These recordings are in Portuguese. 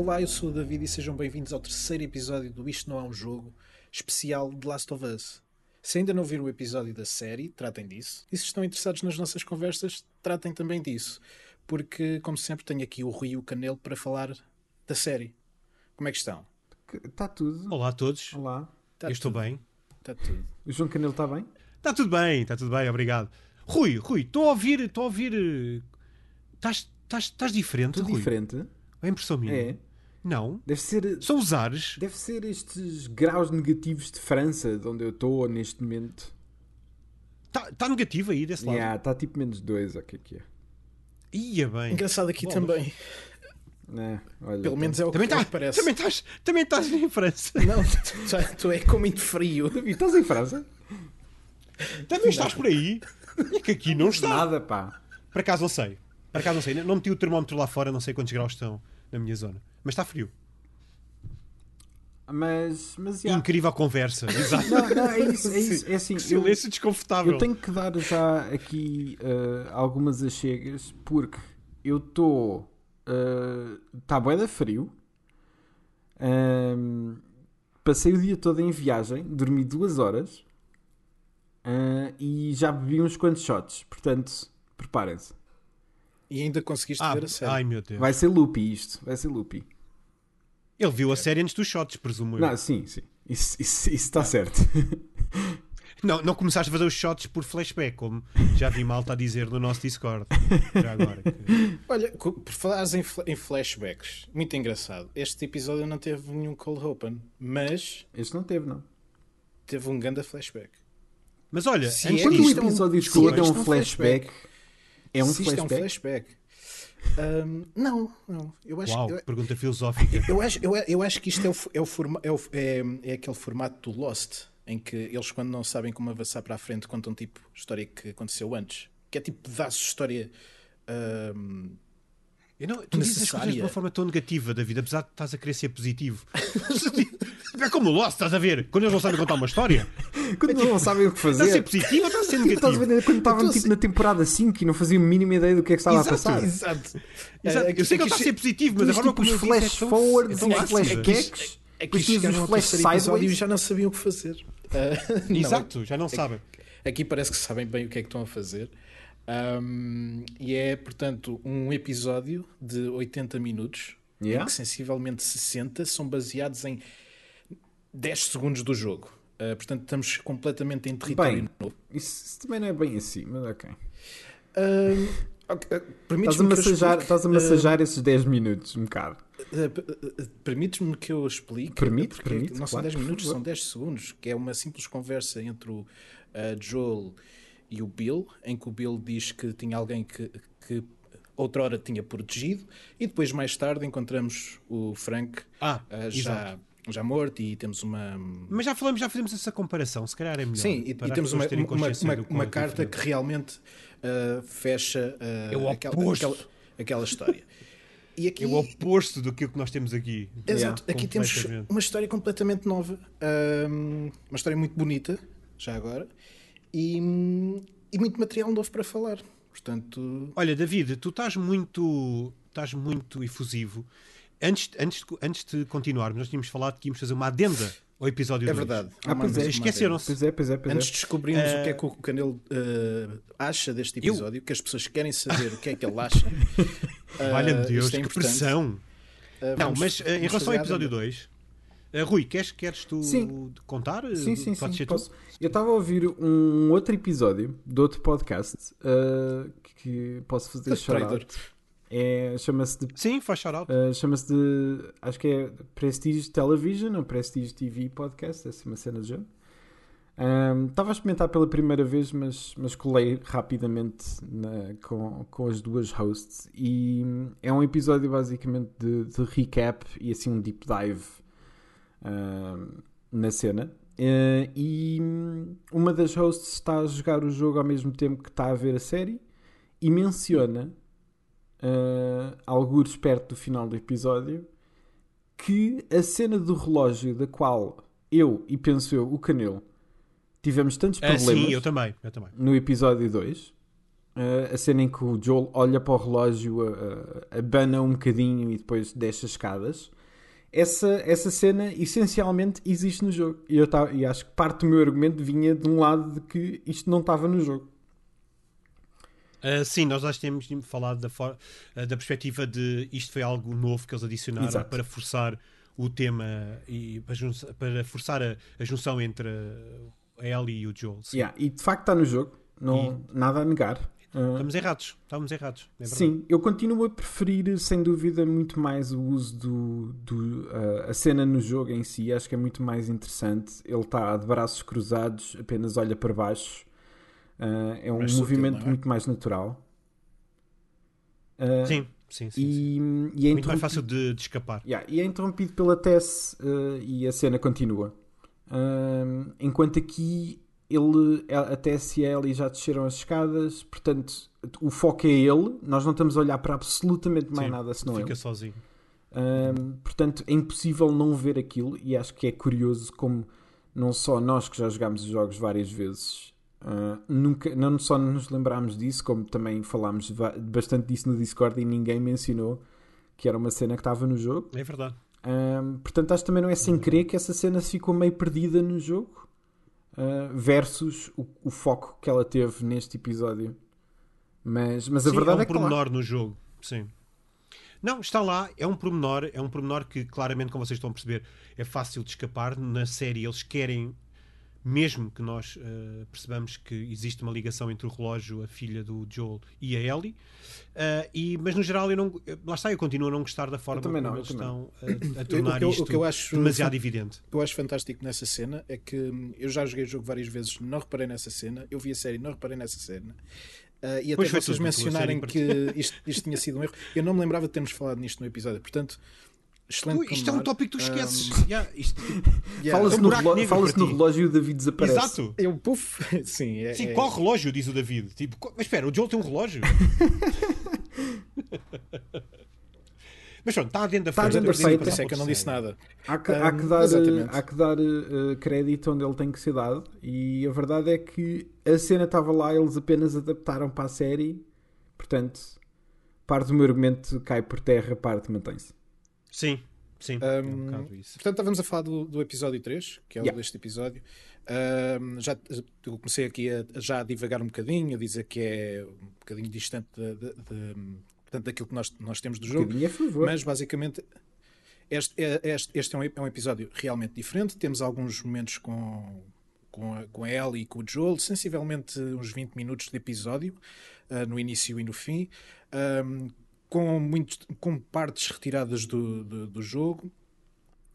Olá, eu sou o David e sejam bem-vindos ao terceiro episódio do Isto Não é um Jogo, especial de Last of Us. Se ainda não viram o episódio da série, tratem disso. E se estão interessados nas nossas conversas, tratem também disso. Porque, como sempre, tenho aqui o Rui e o Canelo para falar da série. Como é que estão? Está tudo. Olá a todos. Olá. Tá Eu estou tudo. bem. Está tudo. O João Canelo está bem? Está tudo bem, está tudo bem, obrigado. Rui, Rui, estou a ouvir, estou a ouvir. eh, Estás, estás diferente, Tudo Rui? diferente. É impressão minha. É. Não. Deve ser, São os ares. deve ser estes graus negativos de França, de onde eu estou neste momento. Está tá negativo aí desse lado. Está tá tipo menos dois, ou o que é que é? Ia bem. Engraçado aqui Bom, também. É, olha, Pelo menos é o Também, que, é o tá, que parece. também, estás, também estás em França. Não, tu, tu é com muito frio. David, estás em França? Também estás por aí. É que aqui não está. Nada, pá. Por acaso não sei. Por acaso não sei. Não meti o termómetro lá fora, não sei quantos graus estão na minha zona. Mas está frio. Mas, mas já. Incrível conversa. Exato. Não, não, é isso, é isso. É assim, eu, Silêncio desconfortável. eu tenho que dar já aqui eh, algumas achegas, porque eu estou. Está bué da frio. Ahm, passei o dia todo em viagem, dormi duas horas ah, e já bebi uns quantos shots. Portanto, preparem-se. E ainda conseguiste Ah, ver a série. ai meu Deus. Vai ser loopy isto. Vai ser loopy. Ele viu a série antes dos shots, presumo eu. Não, sim, sim. Isso está isso, está certo. Não, não começaste a fazer os shots por flashback, como já vi malta a dizer no nosso Discord. Já agora. Olha, por falares em, em flashbacks, muito engraçado. Este episódio não teve nenhum cold open, mas Este não teve, não. teve um grande flashback. Mas olha, Se antes é Quando o é um- episódio todo é um é um flashback, é um Se isto é um flashback. flashback. Ahm, não, não. Eu acho, Uau, eu, pergunta filosófica. eu acho, eu, eu acho que isto é, o, é, o forma, é, o- é- é aquele formato do Lost, em que eles, quando não sabem como avançar para a frente, contam tipo história que aconteceu antes. Que é tipo pedaços de história. ahm, Eu não, tu dizes as coisas de Necessária. uma forma tão negativa, David, apesar de estás a querer ser positivo. é como o Lost, estás a ver? Quando eles não sabem contar uma história, Quando não sabem o que estás a ser fazer. positivo ou estás a ser Tipo, estás a negativo? ver quando estavam Então, tipo, na temporada 5 e não faziam a mínima ideia do que é que estava Exato, a passar. Exato. Exato, É, eu sei que ele é está a ser positivo, mas agora tipo, os flash é tão- forwards é tão e os ácido. flashbacks. É que Depois tinhas os flash sideways. e já não sabiam o que fazer. Ah, não, Exato, já não sabem. Aqui parece que sabem bem o que é que estão a fazer. Ahm, e é, portanto, um episódio de 80 minutos, Yeah. em que sensivelmente 60 são baseados em 10 segundos do jogo. Ah, portanto, estamos completamente em território Bem, novo. isso, também não é bem assim, mas ok. Ah, Estás a massajar, explique? estás a massajar esses 10 minutos, um bocado. Uh, uh, Permites-me que eu explique? Permite, porque permite, Não são claro, 10 por minutos, favor. são 10 segundos, que é uma simples conversa entre o uh, Joel e o Bill, em que o Bill diz que tinha alguém que, que outrora tinha protegido, e depois, mais tarde, encontramos o Frank Ah, uh, já, já morto e temos uma. Mas já falamos, já fizemos essa comparação, se calhar é melhor. Sim, e, temos uma, uma, uma, uma carta diferente. que realmente uh, fecha uh, É o aquela, oposto. aquela, aquela história. E aqui, É o oposto do que nós temos aqui. Exato, aqui temos uma história completamente nova, uma história muito bonita, já agora, e, e muito material novo para falar. Portanto... Olha, David, tu estás muito, estás muito efusivo. Antes, antes, antes de continuarmos, nós tínhamos falado que íamos fazer uma adenda ao episódio é 2. Verdade. Ah, ah, pois é verdade. Esqueceram-se. Pois é, pois é, pois é. Antes de descobrirmos uh... o que é que o ah. Canelo uh, acha deste episódio, eu... que as pessoas querem saber o que é que ele acha. uh, Valha-me é Deus, é que pressão! Uh, Não, mas em relação ao episódio 2... Eh, Rui, queres, queres tu sim. contar? Sim, sim, Podes sim. Posso. Eu estava a ouvir um outro episódio de outro podcast uh, que posso fazer shout é, chama-se de. Sim, faz shout uh, eh, chama-se de. Acho que é Prestige Television ou Prestige TV Podcast, é assim uma cena de jogo. Estava um, a experimentar pela primeira vez, mas, mas colei rapidamente na, com, com as duas hosts. E hum, é um episódio basicamente de, de recap e assim um deep dive um, na cena. Uh, e hum, uma das hosts está a jogar o jogo ao mesmo tempo que está a ver a série e menciona uh, algures perto do final do episódio, que a cena do relógio, da qual eu e penso eu, o Canelo, tivemos tantos Ah, problemas sim, eu também, eu também. no episódio 2, Uh, a cena em que o Joel olha para o relógio, uh, abana um bocadinho e depois deixa escadas. Essa, essa cena essencialmente existe no jogo. E eu tava, e acho que parte do meu argumento vinha de um lado de que isto não estava no jogo. Uh, sim, nós já temos falado da, for, uh, da perspectiva de isto foi algo novo que eles adicionaram Exato. para forçar o tema e para, para forçar a, a, junção entre a Ellie e o Joel. Yeah, e de facto está no jogo, não, e... nada a negar. Uh, estamos errados, estamos errados. É sim, eu continuo a preferir, sem dúvida, muito mais o uso do, do uh, a cena no jogo em si. Acho que é muito mais interessante. Ele está de braços cruzados, apenas olha para baixo Uh, é um movimento é? muito mais natural. Uh, sim, sim, sim. E, sim. e é muito mais fácil de, de escapar. Yeah, e é interrompido pela Tess e a cena continua. enquanto aqui ele, a Tess e já desceram as escadas, portanto o foco é ele. Nós não estamos a olhar para absolutamente mais sim, nada senão fica ele. sozinho. portanto, é impossível não ver aquilo, e acho que é curioso como não só nós que já jogámos os jogos várias vezes Uh, nunca, não só nos lembrámos disso, como também falámos bastante disso no Discord e ninguém mencionou que era uma cena que estava no jogo. É verdade. Uh, portanto, acho que também não é sem querer que essa cena ficou meio perdida no jogo uh, versus o, o, foco que ela teve neste episódio. Mas, mas a Sim, verdade é um é que. Um pormenor no jogo. Sim. Não, está lá, é um pormenor, é um pormenor que claramente, como vocês estão a perceber, é fácil de escapar. Na série eles querem mesmo que nós uh, percebamos que existe uma ligação entre o relógio, a filha do Joel e a Ellie, uh, e, mas no geral eu não, lá está, eu continuo a não gostar da forma como não, eles estão a, a, tornar o, isto eu acho, demasiado evidente. O que eu acho fantástico nessa cena é que eu já joguei o jogo várias vezes, não reparei nessa cena, eu vi a série, não reparei nessa cena. Uh, e até vocês mencionarem que isto, isto tinha sido um erro, eu não me lembrava de termos falado nisto no episódio, portanto Excelente Ui, isto é um tópico que tu esqueces. Um... Yeah, yeah. Fala-se no, relo fala no relógio e o David desaparece. Exato. Eu, puff, sim, é, sim é... qual relógio, diz o David? Tipo, mas espera, o Joel tem um relógio? mas pronto, está dentro da feita. Está dentro da feita, é que eu não disse nada. Há que, há que dar, há que dar uh, crédito onde ele tem que ser dado. E a verdade é que a cena estava lá, eles apenas adaptaram para a série. Portanto, parte do meu argumento cai por terra, parte mantém-se. Sim, sim. Um, é um portanto, estávamos a falar do, do episódio 3, que é o yeah. deste episódio. Um, já, eu comecei aqui a, já a divagar um bocadinho, a dizer que é um bocadinho distante de, de, de, portanto, daquilo que nós, nós temos do jogo. Um mas basicamente este, é, este, este é, um, é um episódio realmente diferente. Temos alguns momentos com, com, a, com a Ellie e com o Joel, sensivelmente uns 20 minutos de episódio, uh, no início e no fim. Um, com, muito, com partes retiradas do, do, do, jogo.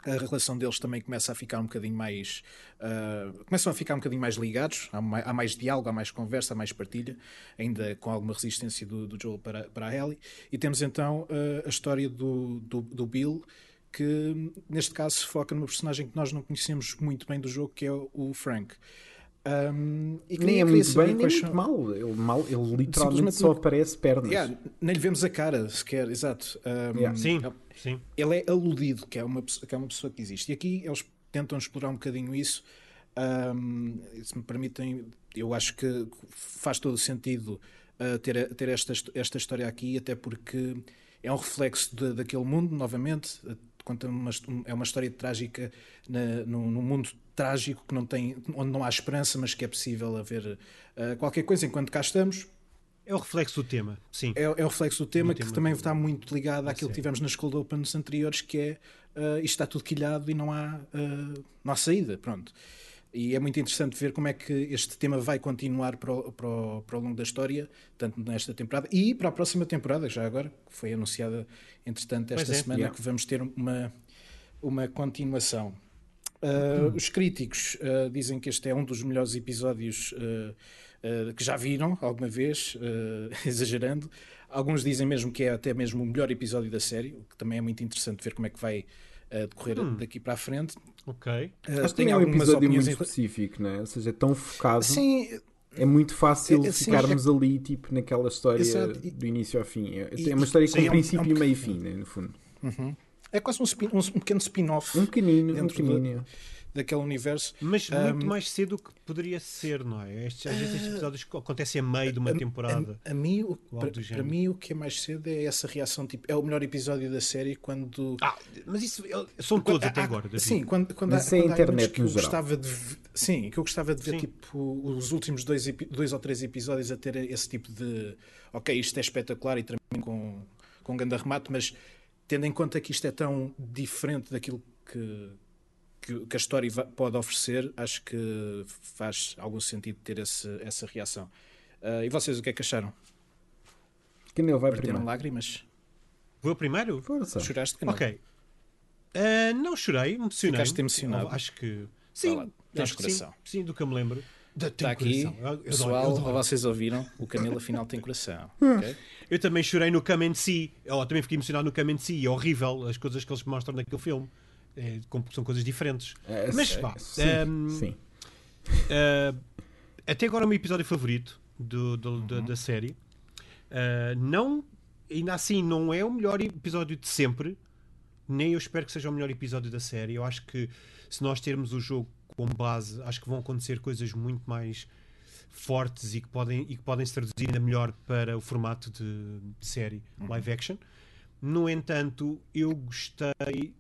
A relação deles também começa a ficar um bocadinho mais. Uh, começam a ficar um bocadinho mais ligados. Há mais, há mais, diálogo, há mais conversa, há mais partilha, ainda com alguma resistência do, do Joel para, para a Ellie. E temos então uh, a história do, do, do Bill, que neste caso se foca numa personagem que nós não conhecemos muito bem do jogo, que é o Frank. Um, e nem é muito bem, nem muito mal. Ele, mal. ele literalmente só aparece pernas. Yeah, nem lhe vemos a cara sequer, exato. Um, yeah. Sim, sim. Ele é aludido, que é, uma, que é uma pessoa que existe. E aqui eles tentam explorar um bocadinho isso. Um, se me permitem, eu acho que faz todo o sentido uh, ter, ter esta, esta história aqui, até porque é um reflexo de, daquele mundo, novamente. Conta uma, é uma história trágica na, no, no mundo trágico que não tem, onde não há esperança, mas que é possível haver uh, qualquer coisa enquanto cá estamos. É o reflexo do tema, sim. É, é o reflexo do tema do que tema também está muito ligado àquilo que tivemos nas Cold Opens anteriores, que é uh, isto está tudo quilhado e não há, uh, não há saída, pronto. E é muito interessante ver como é que este tema vai continuar para o, para, o, para o longo da história, tanto nesta temporada e para a próxima temporada, já agora, que foi anunciada, entretanto, esta é, semana, que vamos ter uma, uma continuação. Uh, Os críticos uh, dizem que este é um dos melhores episódios uh, que já viram alguma vez, exagerando. Alguns dizem mesmo que é até mesmo o melhor episódio da série, o que também é muito interessante ver como é que vai decorrer hum. daqui para a frente. Ok. Mas tem é um episódio muito específico, não é? Ou seja, é tão focado. Sim. É muito fácil é, assim, ficarmos é... ali, tipo, naquela história Exato. do início ao fim. É, é uma história com sim, princípio, é um, meio e fim, né, no fundo. Uhum. É quase um, spin, um, um pequeno spin-off. Um pequenino, um dentro pequenino. da- daquele universo. Mas Um, muito mais cedo do que poderia ser, não é? Estes, às vezes estes episódios acontecem a meio de uma temporada. A, a mim, o- para, para mim, o que é mais cedo é essa reação. Tipo, é o melhor episódio da série quando. Ah, mas isso são todos Há- até há- agora, David. Sim, quando, quando Mas há, é quando internet que eu geral. gostava de sim, que eu gostava de ver Sim. tipo os últimos dois, dois ou três episódios a ter esse tipo de ok, isto é espetacular e termina com, com um grande remate, mas tendo em conta que isto é tão diferente daquilo que, que, que a história pode oferecer, acho que faz algum sentido ter esse, essa reação. Ah, e vocês o que é que acharam? Canelo vai Verteram primeiro. lágrimas? Vou primeiro? Força. Choraste? Canelo? Ok. Ah, não chorei, emocionei. Ficaste emocionado? Acho que. Sim, lá, tens acho que sim. coração. Sim, do que eu me lembro. Da- Está aqui. Eu- eu adoro- pessoal, eu adoro. vocês ouviram? O Camilo afinal tem coração. ok? Eu também chorei no Come and See. Eu também fiquei emocionado no Come and See. É horrível as coisas que eles mostram naquele filme. É, são coisas diferentes. É, Mas sim, vá, sim, ehm, sim. Uh, até agora é o meu episódio favorito do- do- da- Uhum. da série. Uh, não, ainda assim, não é o melhor episódio de sempre. Nem eu espero que seja o melhor episódio da série. Eu acho que se nós termos o jogo como base, acho que vão acontecer coisas muito mais fortes e que podem, e que podem se traduzir ainda melhor para o formato de, de série live action. No entanto, eu gostei.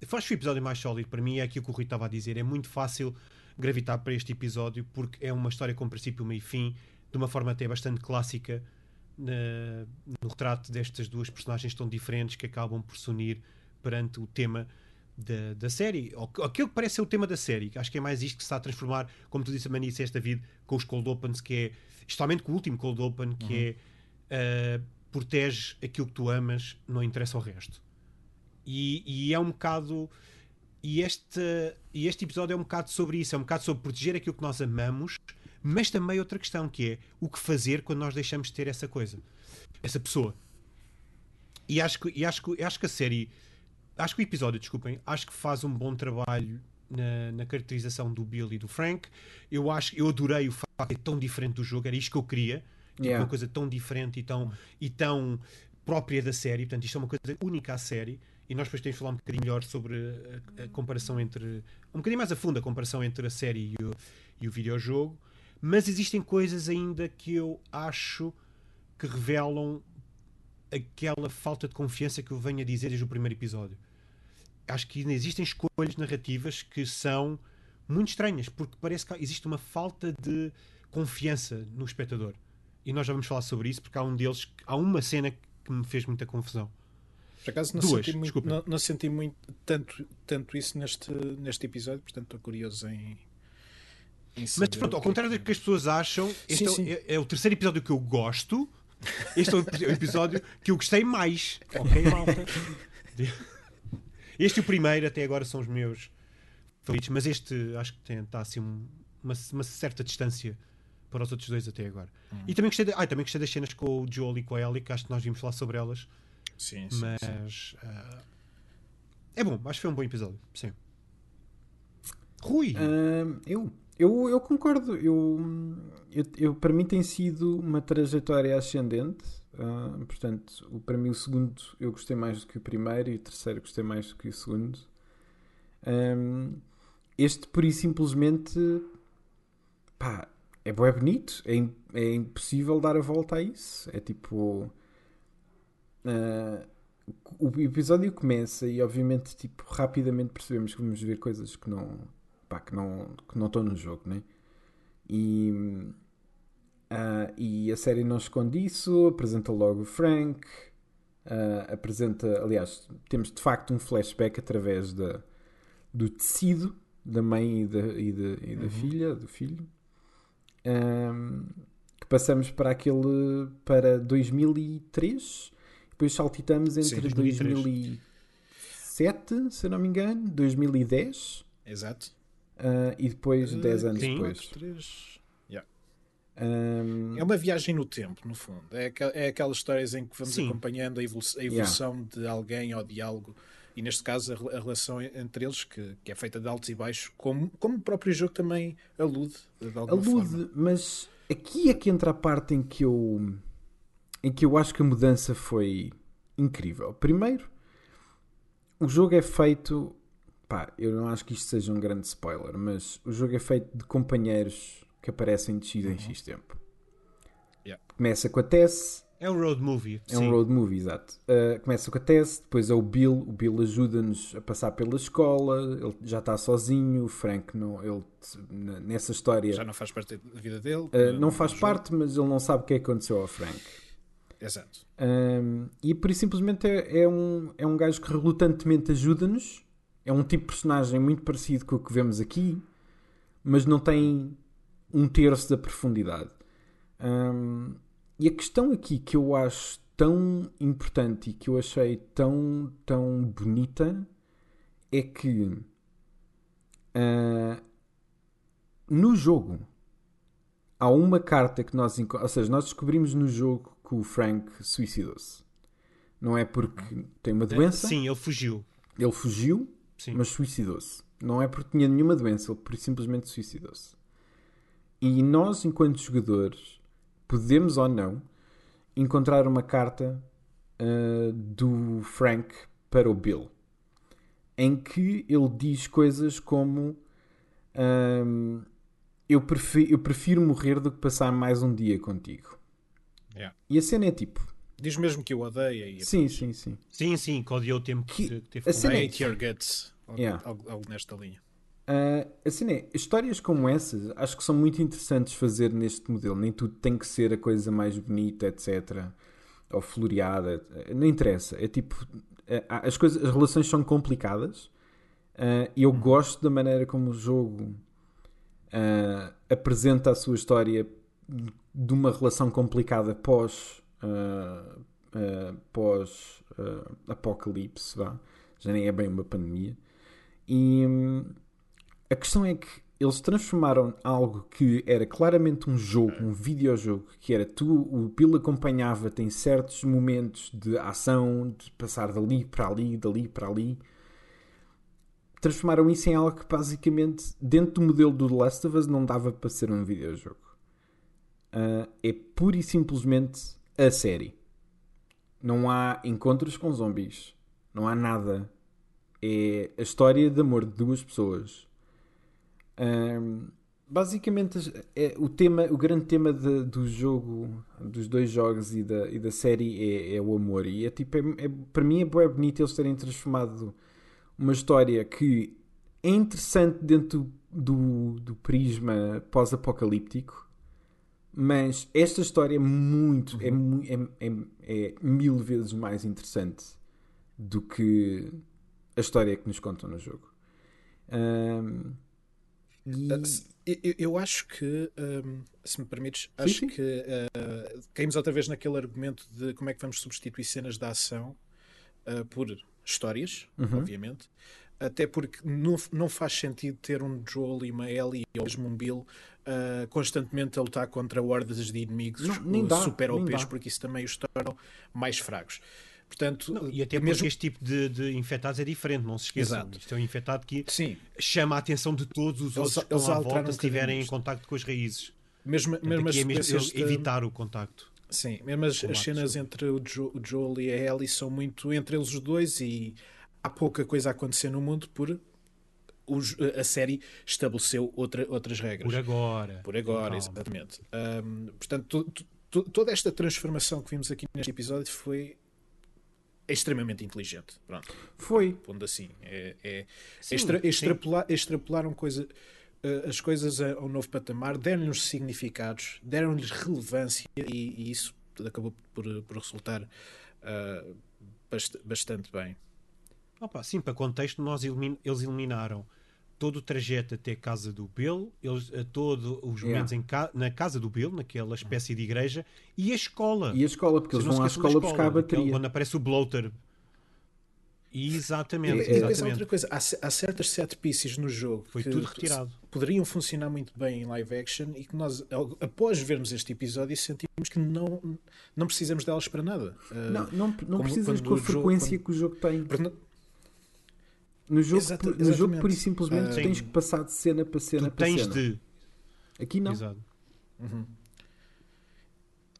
Que o episódio mais sólido para mim é aquilo que o Rui estava a dizer. É muito fácil gravitar para este episódio porque é uma história com princípio, meio e fim, de uma forma até bastante clássica na- no retrato destas duas personagens tão diferentes que acabam por se unir perante o tema da, da série. Ou que- aquilo que parece ser o tema da série. Acho que é mais isto que se está a transformar, como tu disse, a Mani disseste, David, com os Cold Opens, que é, especialmente com o último Cold Open, que é uh, protege aquilo que tu amas, não interessa o resto. E, e é um bocado. E este, e este episódio é um bocado sobre isso, é um bocado sobre proteger aquilo que nós amamos, mas também outra questão que é o que fazer quando nós deixamos de ter essa coisa, essa pessoa. E acho que, e acho que, acho que a série, acho que o episódio, desculpem, acho que faz um bom trabalho na, na caracterização do Bill e do Frank. Eu acho, eu adorei o facto de ser tão diferente do jogo, era isto que eu queria, tipo, Yeah. uma coisa tão diferente e tão, e tão própria da série. Portanto, isto é uma coisa única à série. E nós depois temos de falar um bocadinho melhor sobre a, a comparação entre. Um bocadinho mais a fundo a comparação entre a série e o, e o videojogo. Mas existem coisas ainda que eu acho que revelam aquela falta de confiança que eu venho a dizer desde o primeiro episódio. Acho que ainda existem escolhas narrativas que são muito estranhas, porque parece que existe uma falta de confiança no espectador. E nós já vamos falar sobre isso, porque há um deles, há uma cena que me fez muita confusão. Por acaso não Duas, senti, muito, não, não senti muito tanto, tanto isso neste, neste episódio, portanto estou curioso em. em Mas pronto, ao é contrário do que as pessoas acham, este Sim, é o- sim. é, é o terceiro episódio que eu gosto. Este é é o episódio que eu gostei mais. Ok, malta? Este e o primeiro até agora são os meus favoritos, mas este acho que tem, está assim um- uma, uma certa distância para os outros dois até agora. Hum. E também gostei, de, ah, também gostei das cenas com o Joel e com a Ellie, que acho que nós vimos falar sobre elas. Sim, sim, sim. Mas ah, é bom, acho que foi um bom episódio. Sim. Rui, Ahm, eu, eu, eu concordo. Eu, eu, eu- para mim tem sido uma trajetória ascendente. Ah, portanto, o, para mim o segundo eu gostei mais do que o primeiro e o terceiro gostei mais do que o segundo. Ahm, este, por e simplesmente, pá, é bué bonito. É, é impossível dar a volta a isso. É tipo. ah, o episódio começa e obviamente tipo rapidamente percebemos que vamos ver coisas que não pá, que não que não estão no jogo né e Uh, e a série não esconde isso, apresenta logo o Frank, uh, apresenta, aliás, temos de facto um flashback através da, do tecido da mãe e da, e da, e da uhum. filha, do filho, um, que passamos para aquele, para 2003, depois saltitamos entre Sim, 2007, se eu não me engano, 2010. Exato. Uh, e depois, 10 anos Sim, depois. 3... Ahm, É uma viagem no tempo, no fundo. É, é aquelas histórias em que vamos Sim. acompanhando a evolu- a evolução de alguém ou de algo. E neste caso, a, a relação entre eles, que, que é feita de altos e baixos, como, como o próprio jogo também alude, de alguma alude, forma. mas aqui é que entra a parte em que eu em que eu acho que a mudança foi incrível. Primeiro, o jogo é feito. Pá, eu não acho que isto seja um grande spoiler, mas o jogo é feito de companheiros que aparecem de X em X tempo. Yeah. Começa com a Tess, É um road movie. é um road movie, exato. Uh, começa com a Tess, depois é o Bill. O Bill ajuda-nos a passar pela escola. Ele já está sozinho. O Frank, não, ele, nessa história, Já não faz parte da vida dele. uh, não no faz jogo. parte, mas ele não sabe o que é que aconteceu ao Frank. Exato. Um, e por isso simplesmente é, é um, é um gajo que relutantemente ajuda-nos. É um tipo de personagem muito parecido com o que vemos aqui, mas não tem um terço da profundidade. Um, e a questão aqui que eu acho tão importante e que eu achei tão, tão bonita é que ah, no jogo há uma carta que nós ou seja, nós descobrimos no jogo que o Frank suicidou-se. Não é porque tem uma doença, Sim, ele fugiu. ele fugiu, Sim. mas suicidou-se. Não é porque tinha nenhuma doença, ele simplesmente suicidou-se. E nós, enquanto jogadores, podemos ou não encontrar uma carta ah, do Frank para o Bill, em que ele diz coisas como ahm, eu, prefiro, eu prefiro morrer do que passar mais um dia contigo. Yeah. E a cena é tipo, Diz mesmo que o odeia e sim, sim, sim. Sim, sim, que odiou o tempo que, Que- que teve a com cena é- hate your guts. Algo, Yeah. algo- algo nesta linha. Uh, assim é, histórias como essas acho que são muito interessantes fazer neste modelo. Nem tudo tem que ser a coisa mais bonita, etc. Ou floreada. Uh, Não interessa. É tipo. uh, as, coisas, as relações são complicadas uh, e eu gosto da maneira como o jogo uh, apresenta a sua história de uma relação complicada pós. uh, uh, pós uh, apocalipse, vá. já nem é bem uma pandemia. E hum, a questão é que eles transformaram algo que era claramente um jogo, um videojogo, que era tu, o Bill acompanhava-te em certos momentos de ação, de passar dali para ali, dali para ali. Transformaram isso em algo que basicamente, dentro do modelo do The Last of Us, não dava para ser um videojogo. Ah, é pura e simplesmente a série. Não há encontros com zombies. Não há nada é a história de amor de duas pessoas. Basicamente, as- é, o, tema, o grande tema de- do jogo, dos dois jogos e da, e da série é, é o amor. E é tipo, é, é- para mim é bem bonito eles terem transformado uma história que é interessante dentro do, do prisma pós-apocalíptico. Mas esta história é muito, é, mu- é, é, é mil vezes mais interessante do que a história que nos contam no jogo. Ahm, e- Uh, se- eu, eu acho que, um, se me permites, acho sim. que uh, caímos outra vez naquele argumento de como é que vamos substituir cenas de ação uh, por histórias, Uhum. obviamente. Até porque não, não faz sentido ter um Joel e uma Ellie ou mesmo um Bill uh, constantemente a lutar contra hordas de inimigos Não, dá, super OPs, porque isso também os tornam mais fracos. Portanto, Não, e até porque mesmo... este tipo de, de infectados é diferente, não se esqueçam. Exato. Isto é um infectado que Sim, chama a atenção de todos os Eles- outros que estão à volta um se estiverem em contacto com as raízes. mesmo, Portanto, mesmo é mesmo evitar o contacto. Sim, mesmo as, as cenas entre o, jo, o Joel e a Ellie são muito entre eles os dois e há pouca coisa a acontecer no mundo por os- a série estabeleceu outra, outras regras. Por agora. Por agora, exatamente. Ahm, portanto, to- to- toda esta transformação que vimos aqui neste episódio foi extremamente inteligente. Pronto, foi. pondo assim. É, é Sim, extra- extrapolar, extrapolaram coisa, eh, as coisas a, a um novo patamar, deram-lhes significados, deram-lhes relevância e, e isso acabou por, por resultar ah, bast- bastante bem. Opa, sim, para contexto, nós elimin- eles eliminaram todo o trajeto até a casa do Bill, eles, a todos os Yeah. momentos em ca- na casa do Bill, naquela espécie de igreja, e a escola. E a escola, porque eles vão à escola da buscar a bateria. Quando aparece o bloater. Exatamente, E, e depois há exatamente. outra coisa, há, há certas set pieces no jogo Foi que tudo retirado. poderiam funcionar muito bem em live action e que nós, após vermos este episódio, sentimos que não, não precisamos delas para nada. Não, não, não Como precisas com a frequência quando- que o jogo tem. porque No jogo, Exata- no jogo pura e simplesmente, Ah, tu tens que passar de cena para cena Tu para tens cena. de. Aqui não. Exato. Uhum.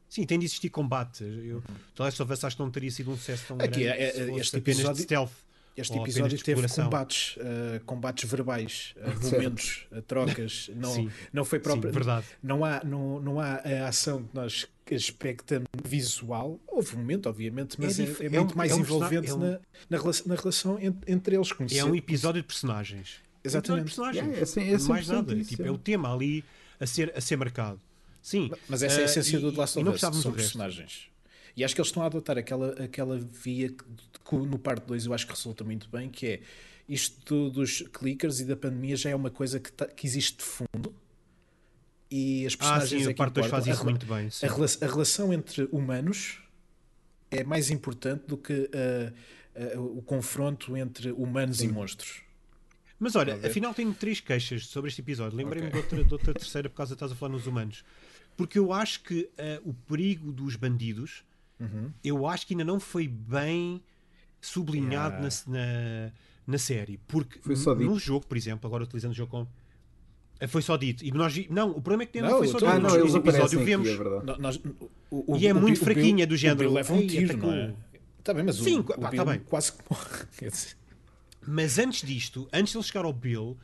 Sim, tem de existir combate. Eu, The Last of Us acho que não teria sido um sucesso tão Aqui, grande é- é- se este apenas episódio- de stealth. Este ou episódio de teve combates, uh, combates verbais, argumentos, uh, trocas. Não, Sim. não foi próprio. Sim, verdade. Não há, não, não há a ação que nós expectamos visual. Houve um momento, obviamente, mas É é, é é muito um- mais é um envolvente é um- na, na, relação, na relação en- entre eles. É um episódio de personagens. Exatamente. Um episódio de personagens. Yeah, é é Mais 100% nada. isso, tipo, é. é o tema ali a ser, a ser marcado. Sim. Mas essa é a essência e- do The Last of não Us, precisávamos são do resto. personagens. E acho que eles estão a adotar aquela, aquela via que no parte 2 eu acho que resulta muito bem, que é isto do- dos clickers e da pandemia já é uma coisa que, tá- que existe de fundo e as Ah, personagens sim, é parte 2 importam. faz isso a, muito bem. sim. a a relação entre humanos é mais importante do que ah, ah, o confronto entre humanos e monstros. Mas olha, afinal tenho três queixas sobre este episódio. Lembrei-me Ok. de, outra, de outra terceira por causa de estás a falar nos humanos. Porque eu acho que ah, o perigo dos bandidos, Uhum. eu acho que ainda não foi bem sublinhado Yeah. na, na, na série. Porque Foi só no jogo, por exemplo, agora utilizando o jogo com. ah, Foi só dito. E nós, vi- não, o problema é que não, Não, foi só então- dito. Ah, não, eles episódio aqui, vemos. é. No- nós- o- o- E é o muito fraquinha, do género, leva um "Ei, tiro, atacou." não é? Tá bem, mas Sim, o, pá, o tá bem. quase que morre. Mas antes disto, antes de ele chegar ao Bill,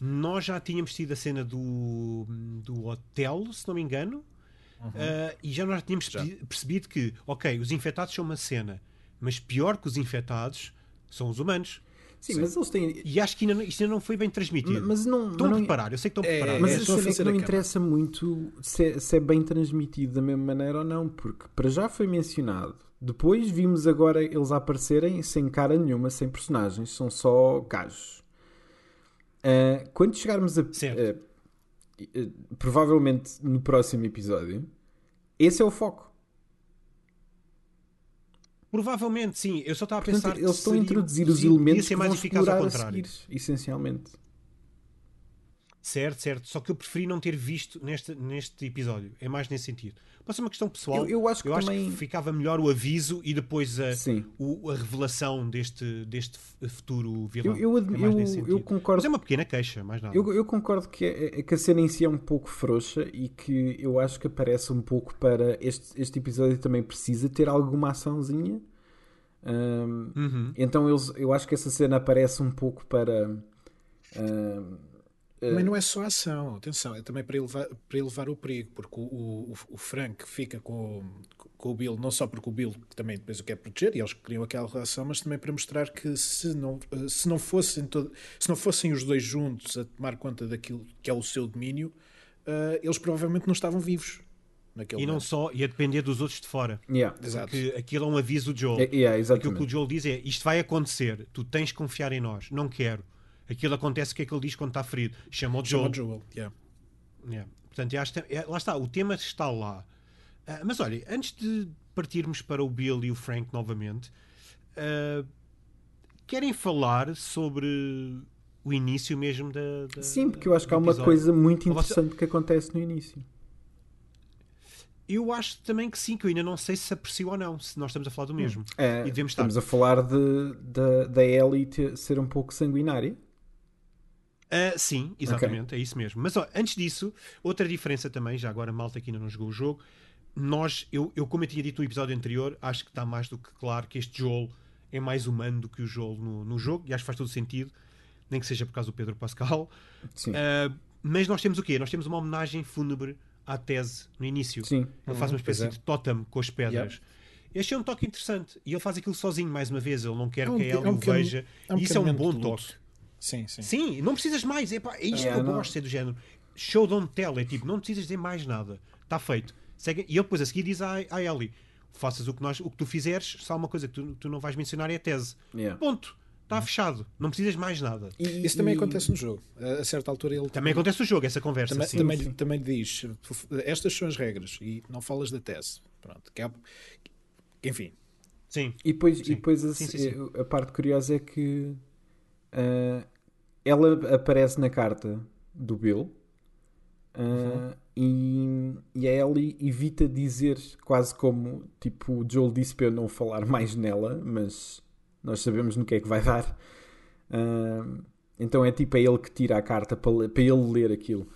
nós já tínhamos tido a cena do, do hotel, se não me engano, ah, e já nós tínhamos Já. perce- percebido que, ok, os infectados são uma cena, mas pior que os infectados são os humanos. Sim, Sim. mas eles têm. E acho que ainda não, isto ainda não foi bem transmitido. Mas não. estão mas a não- preparar, eu sei que estão a É, preparar. Mas é, a a cena é que não a cama. interessa muito se é, se é bem transmitido da mesma maneira ou não, porque para já foi mencionado. Depois vimos agora eles a aparecerem sem cara nenhuma, sem personagens, são só gajos. Ah, quando chegarmos a. Certo. a- a- provavelmente no próximo episódio, esse é o foco. Provavelmente, sim. Eu só estava a Portanto, pensar eles estão a introduzir os elementos que mais vão explorar a seguir, essencialmente. Certo, certo. Só que eu preferi não ter visto neste, neste episódio. É mais nesse sentido. Pode ser uma questão pessoal. Eu- eu acho que também- ficava melhor o aviso e depois a, o- a revelação deste, deste futuro vilão. Eu, eu, É eu, eu concordo Mas é uma pequena queixa, mais nada. Eu, eu concordo que, é- é que a cena em si é um pouco frouxa e que eu acho que aparece um pouco para. Este, este episódio também precisa ter alguma açãozinha. Ahm, Uhum. então eles, eu acho que essa cena aparece um pouco para. eh, Mas não é só ação, atenção, é também para elevar, para elevar o perigo, porque o, o, o Frank fica com, com o Bill, não só porque o Bill também depois o quer proteger, e eles criam aquela relação, mas também para mostrar que se não, eh, se não, fossem, todo, se não fossem os dois juntos a tomar conta daquilo que é o seu domínio, eh, eles provavelmente não estavam vivos naquele E não momento. só, e a depender dos outros de fora. yeah. Exato. Que aquilo é um aviso do Joel. É- yeah, Aquilo que o. Joel diz é: isto vai acontecer, tu tens que confiar em nós. Não quero. Aquilo acontece, o que é que ele diz quando está ferido? Chama o Chama Joel. o Joel, yeah. Yeah. Portanto, acho é- lá está, o tema está lá. Ah, mas olha, antes de partirmos para o Bill e o Frank novamente, ah, querem falar sobre o início mesmo da. da- Sim, porque eu acho que há uma episódio? coisa muito interessante que acontece no início. Eu acho também que sim, que eu ainda não sei se aprecio ou não, se nós estamos a falar do mesmo. É, E devemos estar. estamos a falar de, da da Ellie ser um pouco sanguinária. Ah, sim, exatamente, é isso mesmo. Mas ó, antes disso, outra diferença também, já agora malta que ainda não jogou o jogo, nós, eu, eu como eu tinha dito no episódio anterior, acho que está mais do que claro que este Joel é mais humano do que o Joel no, no jogo, e acho que faz todo sentido, nem que seja por causa do Pedro Pascal. Sim. Ah, mas nós temos o quê? Nós temos uma homenagem fúnebre à tese no início. Sim. Ele faz uma espécie é. de totem com as pedras. Este é um toque interessante. E ele faz aquilo sozinho, mais uma vez. Ele não quer É um que a Ellie é um o veja. é um e isso é um bom toque. Sim, sim. Sim, não precisas mais. É, pá, é isto É, que eu não. gosto, é do género. Show don't tell. É tipo, não precisas dizer mais nada. Está feito. Segue- E ele depois a seguir diz à, à Ellie: faças o que, nós, o que tu fizeres, só uma coisa que tu, tu não vais mencionar é a tese. Yeah. Ponto. Está fechado. Não precisas mais nada. E- Isso também e- acontece no jogo. A a certa altura ele Também acontece no jogo, essa conversa. também, sim. também, sim. também lhe diz estas são as regras e não falas da tese. Pronto. Que há- Enfim, Sim. E depois, Sim. e depois a, sim. a parte curiosa é que ah, ela aparece na carta do Bill ah, e, e a Ellie evita dizer quase como tipo o Joel disse para eu não falar mais nela, mas nós sabemos no que é que vai dar. Ah, então é tipo é ele que tira a carta para, para ele ler aquilo.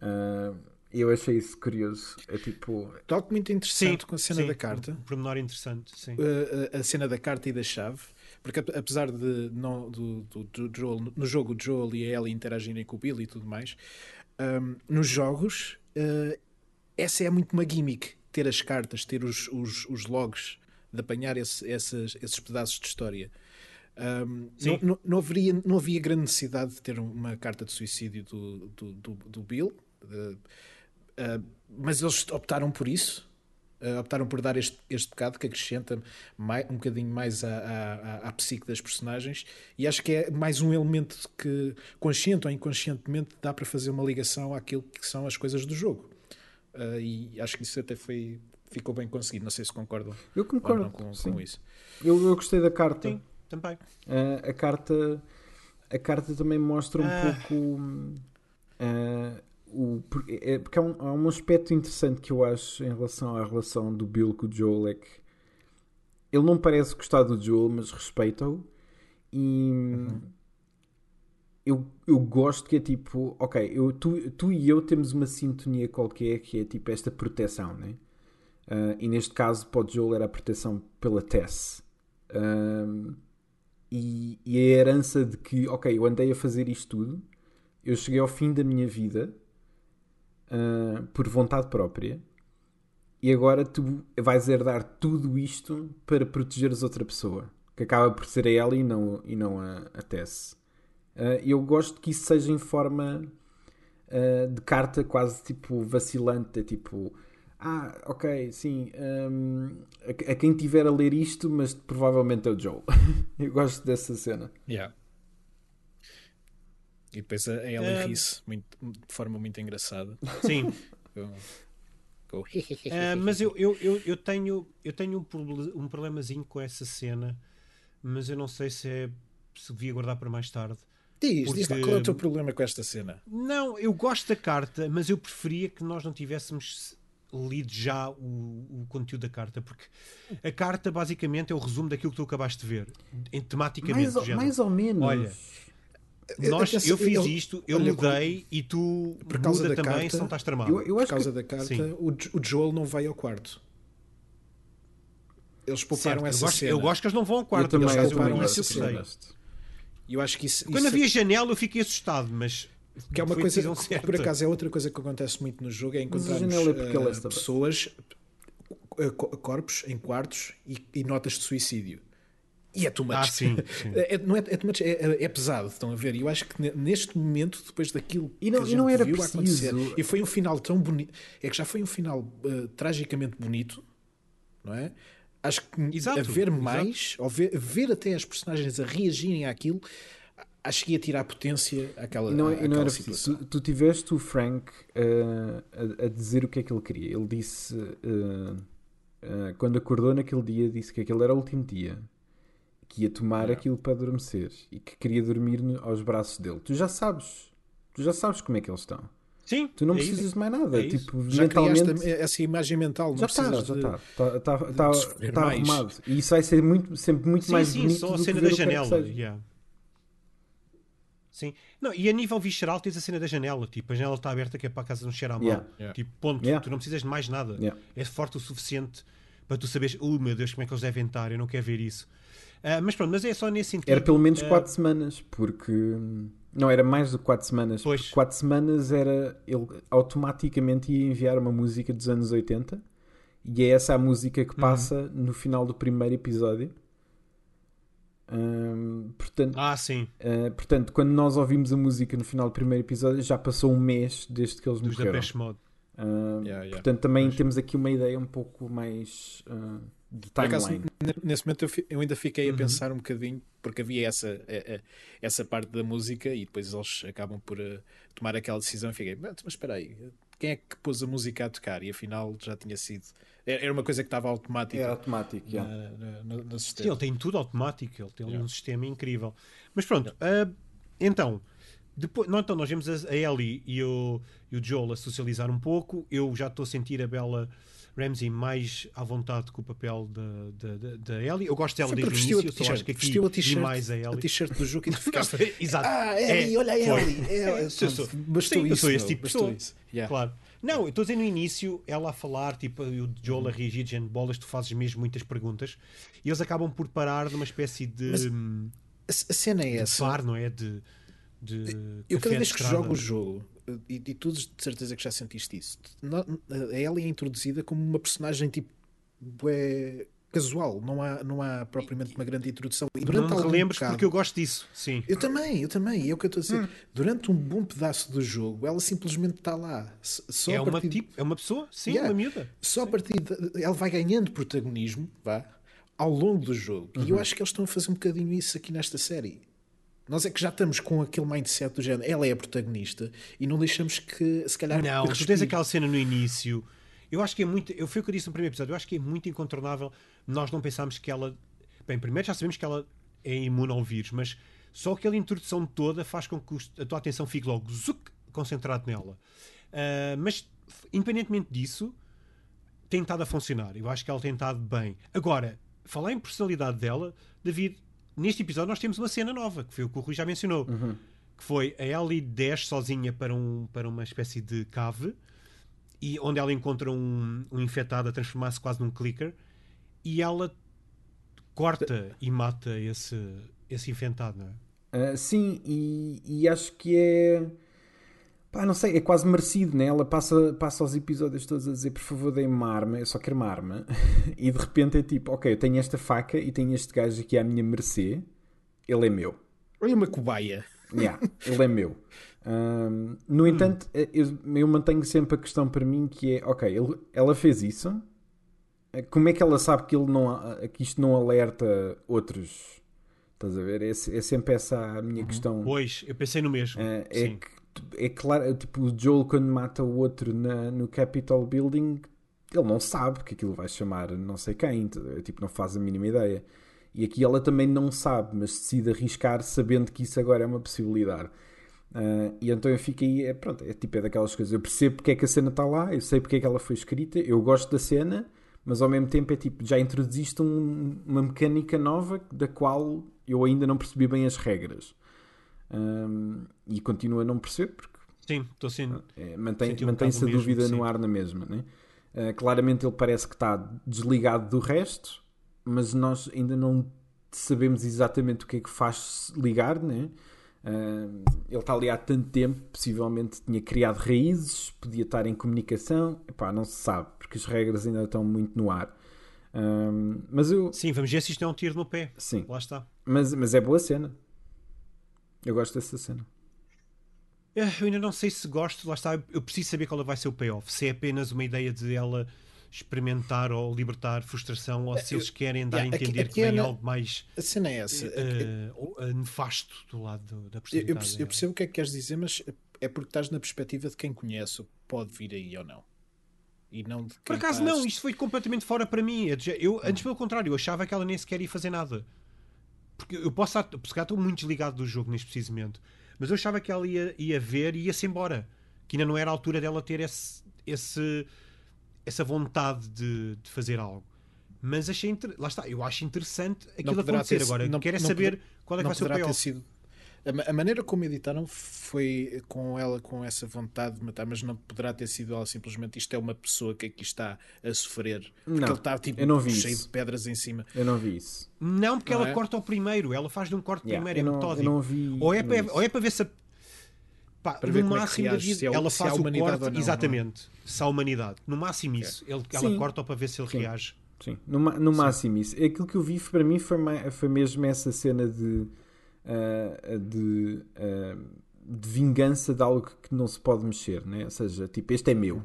Ah, eu achei isso curioso. É tipo. toque muito interessante Sim, com a cena sim. da carta. Um pormenor interessante, sim. Uh, a, a cena da carta e da chave, Porque apesar de não, do, do, do Joel, no jogo o Joel e a Ellie interagirem com o Bill e tudo mais, um, nos jogos uh, essa é muito uma gimmick. Ter as cartas, ter os, os, os logs de apanhar esse, esses, esses pedaços de história. Um, não, não, não, haveria, não havia grande necessidade de ter uma carta de suicídio do, do, do, do Bill, uh, uh, mas eles optaram por isso. Uh, optaram por dar este, este bocado que acrescenta mais, um bocadinho mais à, à, à, psique das personagens e acho que é mais um elemento que consciente ou inconscientemente dá para fazer uma ligação àquilo que são as coisas do jogo. E acho que isso até foi ficou bem conseguido, não sei se concordam eu concordo com, com, isso. Eu, eu gostei da carta. Sim, também. A carta a carta também mostra um ah. pouco o, é, porque há um, há um aspecto interessante que eu acho em relação à relação do Bill com o Joel é que ele não parece gostar do Joel, mas respeita-o e uhum. eu, eu gosto que é tipo, ok, eu, tu, tu e eu temos uma sintonia qualquer que é tipo esta proteção, né? Uh, e neste caso, para o Joel era a proteção pela Tess. Uh, e, e a herança de que, ok, eu andei a fazer isto tudo, eu cheguei ao fim da minha vida uh, por vontade própria e agora tu vais herdar tudo isto para protegeres outra pessoa que acaba por ser a ela e não, e não a, a Tess. Uh, eu gosto que isso seja em forma uh, de carta quase tipo vacilante, é tipo ah, ok, sim, um, a, a, quem tiver a ler isto, mas provavelmente é o Joe. eu gosto dessa cena. Yeah. E depois a Ellie um... ri-se de forma muito engraçada. Sim. uh, mas eu, eu, eu, eu, tenho, eu tenho um, um problemazinho com essa cena, mas eu não sei se é se devia guardar para mais tarde. Diz, porque... diz qual é o teu problema com esta cena? Não, eu gosto da carta, mas eu preferia que nós não tivéssemos lido já o, o, conteúdo da carta, porque a carta basicamente é o resumo daquilo que tu acabaste de ver, em, tematicamente. Mais, mais ou menos. Olha, nós, eu fiz isto, eu olha, mudei e tu por causa muda da também carta, se não estás tramado. Eu, eu por causa que... da carta, o, o Joel não vai ao quarto. Eles pouparam certo, essa eu gosto, cena. Eu gosto que eles não vão ao quarto. Eu também, eles pouparam essa cena. Eu acho que isso, Quando isso... havia janela eu fiquei assustado, mas que é uma coisa que, por acaso é outra coisa que acontece muito no jogo é encontrar uh, pessoas uh, corpos em quartos e, e, notas de suicídio e é too much. Ah, sim, sim. É, não é, é, too much, é, é, é, pesado, estão a ver? E eu acho que neste momento, depois daquilo e não, que a gente não era viu preciso. acontecer, e foi um final tão bonito, é que já foi um final uh, tragicamente bonito, não é? Acho que exato, a ver mais, ou ver, ver até as personagens a reagirem àquilo, acho que ia tirar potência àquela, não, àquela não era situação. Tu, tu, tiveste o Frank uh, a, a, dizer o que é que ele queria. Ele disse, uh, uh, quando acordou naquele dia, disse que aquele era o último dia que ia tomar aquilo para adormecer e que queria dormir no, aos braços dele. Tu já sabes, tu já sabes como é que eles estão. Sim, tu não é precisas isso. de mais nada. É tipo, já mentalmente... essa imagem mental. já está, já está. Está, está, está, está arrumado. E isso vai ser muito, sempre muito sim, mais sim, bonito só a cena da janela. Yeah. Sim. Não, e a nível visceral tens a cena da janela. Tipo, a janela está aberta que é para a casa não cheirar mal. Yeah. Yeah. Tipo, ponto. Yeah. Tu não precisas de mais nada. Yeah. É forte o suficiente para tu saberes, oh meu Deus, como é que eles devem estar, eu não quero ver isso. Uh, mas pronto, mas é só nesse sentido. Era pelo menos 4 uh, semanas, porque. Não, era mais do que 4 semanas. Pois. 4 semanas era. Ele automaticamente ia enviar uma música dos anos 80 e é essa a música que passa uhum. no final do primeiro episódio. Um, portanto, ah, sim. Uh, portanto, quando nós ouvimos a música no final do primeiro episódio, já passou um mês desde que eles Dos morreram. Da Mode. Uh, yeah, yeah. Portanto, também pois. temos aqui uma ideia um pouco mais uh, de timeline. Acaso, nesse momento eu, eu, ainda fiquei a uhum. pensar um bocadinho, porque havia essa, essa parte da música e depois eles acabam por uh, tomar aquela decisão e fiquei, mas espera aí, quem é que pôs a música a tocar? E afinal já tinha sido. Era uma coisa que estava automática. Era automático, na, na, no, no Sim, ele tem tudo automático, ele tem yeah. um sistema incrível. Mas pronto, uh, então. Depois, não, então nós vemos a, a Ellie e o, e o Joel a socializar um pouco. Eu já estou a sentir a Bela Ramsey mais à vontade com o papel da, da, da Ellie. Eu gosto dela desde o início, só acho que aqui a mais a Ellie. A t-shirt do jogo e tu ficaste... Exato. Ah, Ellie, é, olha a Ellie. É, bastou isso. Eu sou esse tipo de pessoa. Yeah. Claro. Não, eu estou a dizer no início, ela a falar, tipo, e o Joel a reagir, dizendo bolas, tu fazes mesmo muitas perguntas, e eles acabam por parar numa espécie de, Mas hum, A, cena é de essa. não é? De, de Eu cada de vez que estrada. jogo o jogo, e, e tu de certeza que já sentiste isso, no- a Ellie é introduzida como uma personagem tipo bué, casual, não há, não há propriamente uma grande introdução. E Não durante algum relembres porque eu gosto disso, sim. Eu também, eu também, é o que eu estou a Hum. dizer. Durante um bom pedaço do jogo, ela simplesmente está lá. Só É uma, tipo, é uma pessoa, sim, Yeah. uma miúda. só a partir de, ela vai ganhando protagonismo, vá, ao longo do jogo. E Uhum. eu acho que eles estão a fazer um bocadinho isso aqui nesta série. Nós é que já estamos com aquele mindset do género, ela é a protagonista e não deixamos que, se calhar, Não, tu tens aquela cena no início. Eu acho que é muito. Eu foi o que eu disse no primeiro episódio. Eu acho que é muito incontornável nós não pensarmos que ela. Bem, primeiro já sabemos que ela é imune ao vírus, mas só aquela introdução toda faz com que a tua atenção fique logo zuc, concentrado nela. Ah, mas, independentemente disso, tem estado a funcionar. Eu acho que ela tem estado bem. Agora, falar em personalidade dela, David, neste episódio nós temos uma cena nova, que foi o que o Rui já mencionou. Que foi a Ellie desce sozinha para, um, para uma espécie de cave e onde ela encontra um, um infectado a transformar-se quase num clicker e ela corta e mata esse, esse infectado, não é? Ah, sim, e, e acho que é. Pá, não sei, é quase merecido, né? Ela passa, passa os episódios todos a dizer por favor dê-me uma arma, eu só quero uma arma. e de repente é tipo, ok, eu tenho esta faca e tenho este gajo aqui à minha mercê, ele é meu. Olha uma cobaia. Yeah, ele é meu. Ahm, no entanto, eh, eu, eu mantenho sempre a questão para mim que é, ok, ele- ela fez isso. Eh, Como é que ela sabe que, ele não, que isto não alerta outros? Estás a ver? É, é sempre essa a minha questão. Pois, eu pensei no mesmo. Eh, é sim. que é claro, é tipo o Joel quando mata o outro na- no Capitol Building, ele não sabe que aquilo vai chamar não sei quem, ver? tipo, não faz a mínima ideia. E aqui ela também não sabe, mas decide arriscar sabendo que isso agora é uma possibilidade. Ah, e então eu fico aí, é, pronto, é tipo é daquelas coisas. Eu percebo porque é que a cena está lá, eu sei porque é que ela foi escrita, eu gosto da cena, mas ao mesmo tempo é tipo, já introduziste um- uma mecânica nova da qual eu ainda não percebi bem as regras. Um, e continuo a não perceber porque Sim, estou sendo. é, mantém, Senti um mantém-se a mesmo, dúvida sim. no ar na mesma. Né? Uh, claramente ele parece que está desligado do resto, mas nós ainda não sabemos exatamente o que é que faz ligar. Né? Uh, ele está ali há tanto tempo, possivelmente tinha criado raízes, podia estar em comunicação. Epá, não se sabe, porque as regras ainda estão muito no ar. Um, mas eu, Sim, vamos ver se isto é um tiro no pé. sim, Lá está. mas, mas é boa cena. Eu gosto dessa cena. Eh, Eu ainda não sei se gosto, lá está. Eu preciso saber qual vai ser o payoff. Se é apenas uma ideia de ela experimentar ou libertar frustração, ou se eles querem dar a Yeah, aqui- entender aqui que é vem na- algo mais A cena é essa. eh, ou, eh, nefasto do lado do- da Eu, personalidade. eu perce- eu percebo o que é que queres dizer, mas é porque estás na perspectiva de quem conhece o que pode vir aí ou não. E não de Por quem acaso não, isto foi completamente fora para mim. É Eu, antes pelo contrário, eu achava que ela nem sequer ia fazer nada. Porque eu posso estar, se calhar estou muito desligado do jogo neste preciso momento, mas eu achava que ela ia, ia ver e ia-se embora. Que ainda não era a altura dela ter esse, esse- essa vontade de, de fazer algo. Mas achei inter... lá está, eu acho interessante aquilo acontecer. ter- Agora, não- quero é saber poder- qual é que vai ser o payoff. sido. A, a maneira como editaram foi com ela com essa vontade de matar, mas não poderá ter sido ela simplesmente isto é uma pessoa que aqui está a sofrer. Porque Não, ele está tipo eu não vi cheio isso. de pedras em cima. Eu não vi isso. Não, porque Não ela é? corta o primeiro, ela faz de um corte Yeah, primeiro, eu é não- metódico. eu não vi- ou, é não para, ou é para ver se. a- Pá, Para ver no como é que máximo, reage, David, se é o- ela há faz o corte, não, não é? exatamente, se há humanidade. No máximo isso. Ele, ela Sim. corta para ver se ele Sim. reage. Sim, no, no máximo isso. Aquilo que eu vi para mim foi, foi mesmo essa cena de, ah, de, ah, de vingança de algo que não se pode mexer, né? ou seja, tipo, este é meu.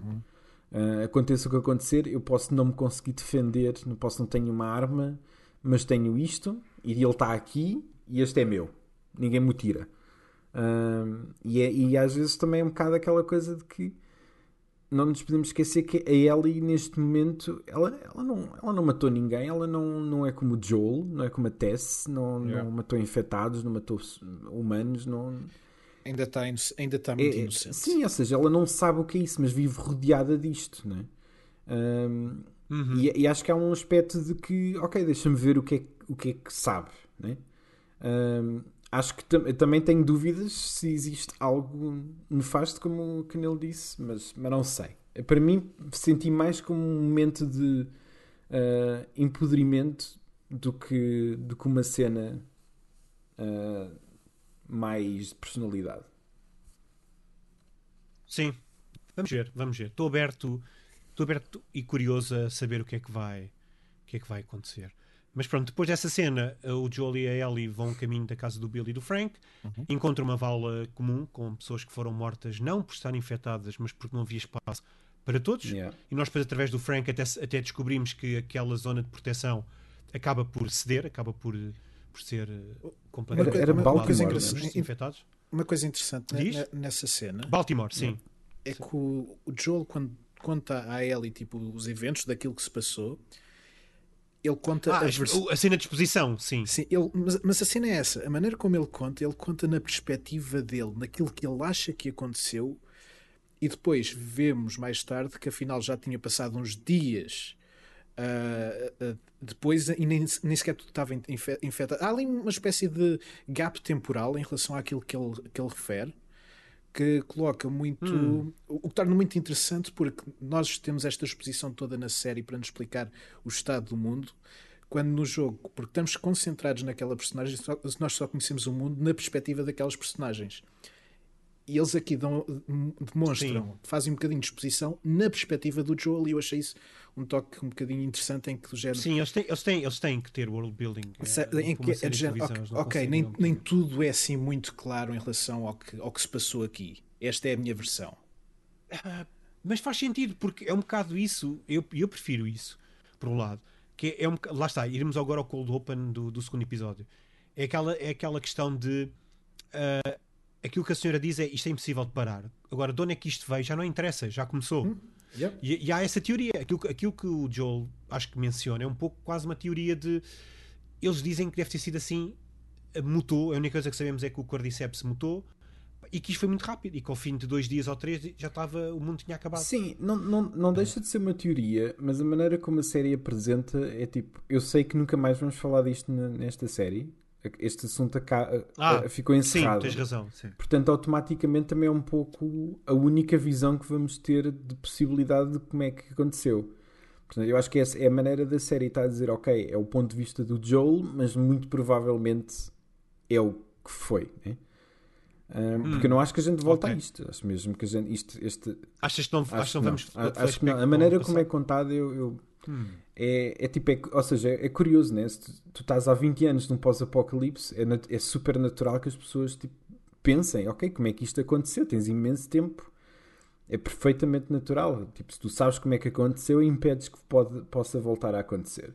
Ah, aconteça o que acontecer, eu posso não me conseguir defender, não posso não tenho uma arma, mas tenho isto e ele está aqui e este é meu. Ninguém me tira. E, é- e às vezes também é um bocado aquela coisa de que não nos podemos esquecer que a Ellie neste momento ela, ela, não, ela não matou ninguém, ela não, não é como Joel, não é como a Tess, não, Yeah. não matou infectados, não matou humanos, não Ainda está, ainda está é- muito é- inocente. sim, ou seja, ela não sabe o que é isso, mas vive rodeada disto, né? Ahm, Uhum. e, e acho que há um aspecto de que, ok, deixa-me ver o que é, o que, é que sabe, né? Ahm, acho que tam- também tenho dúvidas se existe algo nefasto, como o ele disse, mas, mas não sei. Para mim, senti mais como um momento de uh, empoderamento do que, do que uma cena uh, mais de personalidade. Sim, vamos ver, vamos ver. Estou aberto, estou aberto e curioso a saber o que é que vai, o que é que vai acontecer. Mas pronto, depois dessa cena, o Joel e a Ellie vão caminho da casa do Bill e do Frank, uhum. encontram uma vala comum com pessoas que foram mortas não por estarem infectadas, mas porque não havia espaço para todos. Yeah. E nós, depois, através do Frank, até, até descobrimos que aquela zona de proteção acaba por ceder, acaba por, por ser eh, completamente era, era uma, coisa infectados. Uma coisa interessante Diz? nessa cena. Baltimore, sim. É que o, o Joel, quando conta a Ellie tipo, os eventos daquilo que se passou, ele conta ah, a, vers... a cena de exposição, sim. sim ele, mas, mas, a cena é essa. A maneira como ele conta, ele conta na perspectiva dele, naquilo que ele acha que aconteceu, e depois vemos mais tarde que afinal já tinha passado uns dias uh, uh, depois e nem, nem sequer tudo estava infectado. Há ali uma espécie de gap temporal em relação àquilo que ele, que ele refere que coloca muito. Hum. O que torna muito interessante, porque nós temos esta exposição toda na série para nos explicar o estado do mundo, quando no jogo, porque estamos concentrados naquela personagem, nós só conhecemos o mundo na perspectiva daquelas personagens. E eles aqui dão, demonstram, Sim. fazem um bocadinho de exposição na perspectiva do Joel, e eu achei isso um toque um bocadinho interessante em que o género. Sim, eles têm, eles têm, eles têm que ter world building. É, em que é de género, ok, okay nem, nem tudo é assim muito claro em relação ao que, ao que se passou aqui. Esta é a minha versão. Uh, mas faz sentido, porque é um bocado isso, eu, eu prefiro isso, por um lado. Que é, um, lá está, iremos agora ao cold open do, do segundo episódio. É aquela, é aquela questão de. Uh, aquilo que a senhora diz é isto é impossível de parar. Agora, de onde é que isto veio? Já não interessa, já começou. Hum, yeah. e, e, há essa teoria. Aquilo, aquilo que o Joel acho que menciona é um pouco quase uma teoria de. Eles dizem que deve ter sido assim, mutou. A única coisa que sabemos é que o Cordyceps mutou e que isto foi muito rápido e que ao fim de dois dias ou três já estava o mundo tinha acabado. Sim, não, não, não deixa de ser uma teoria, mas a maneira como a série apresenta é tipo, eu sei que nunca mais vamos falar disto nesta série, este assunto ah, ficou encerrado. Sim, tens razão. Sim. Portanto, automaticamente também é um pouco a única visão que vamos ter de possibilidade de como é que aconteceu. Portanto, eu acho que essa é a maneira da série estar a dizer, ok, é o ponto de vista do Joel, mas muito provavelmente é o que foi. Né? Um, hum, porque eu não acho que a gente volta okay. a isto. Acho mesmo que a gente. Isto, este, Achas que não, acho, acho que não vamos. Acho que não. A maneira como é contada, eu, eu hum é, é tipo, é, ou seja, é, curioso, né? Se tu, tu estás há 20 anos num pós-apocalipse, é, é super natural que as pessoas tipo, pensem, ok, como é que isto aconteceu? Tens imenso tempo. É perfeitamente natural. Tipo, se tu sabes como é que aconteceu, impedes que pode, possa voltar a acontecer.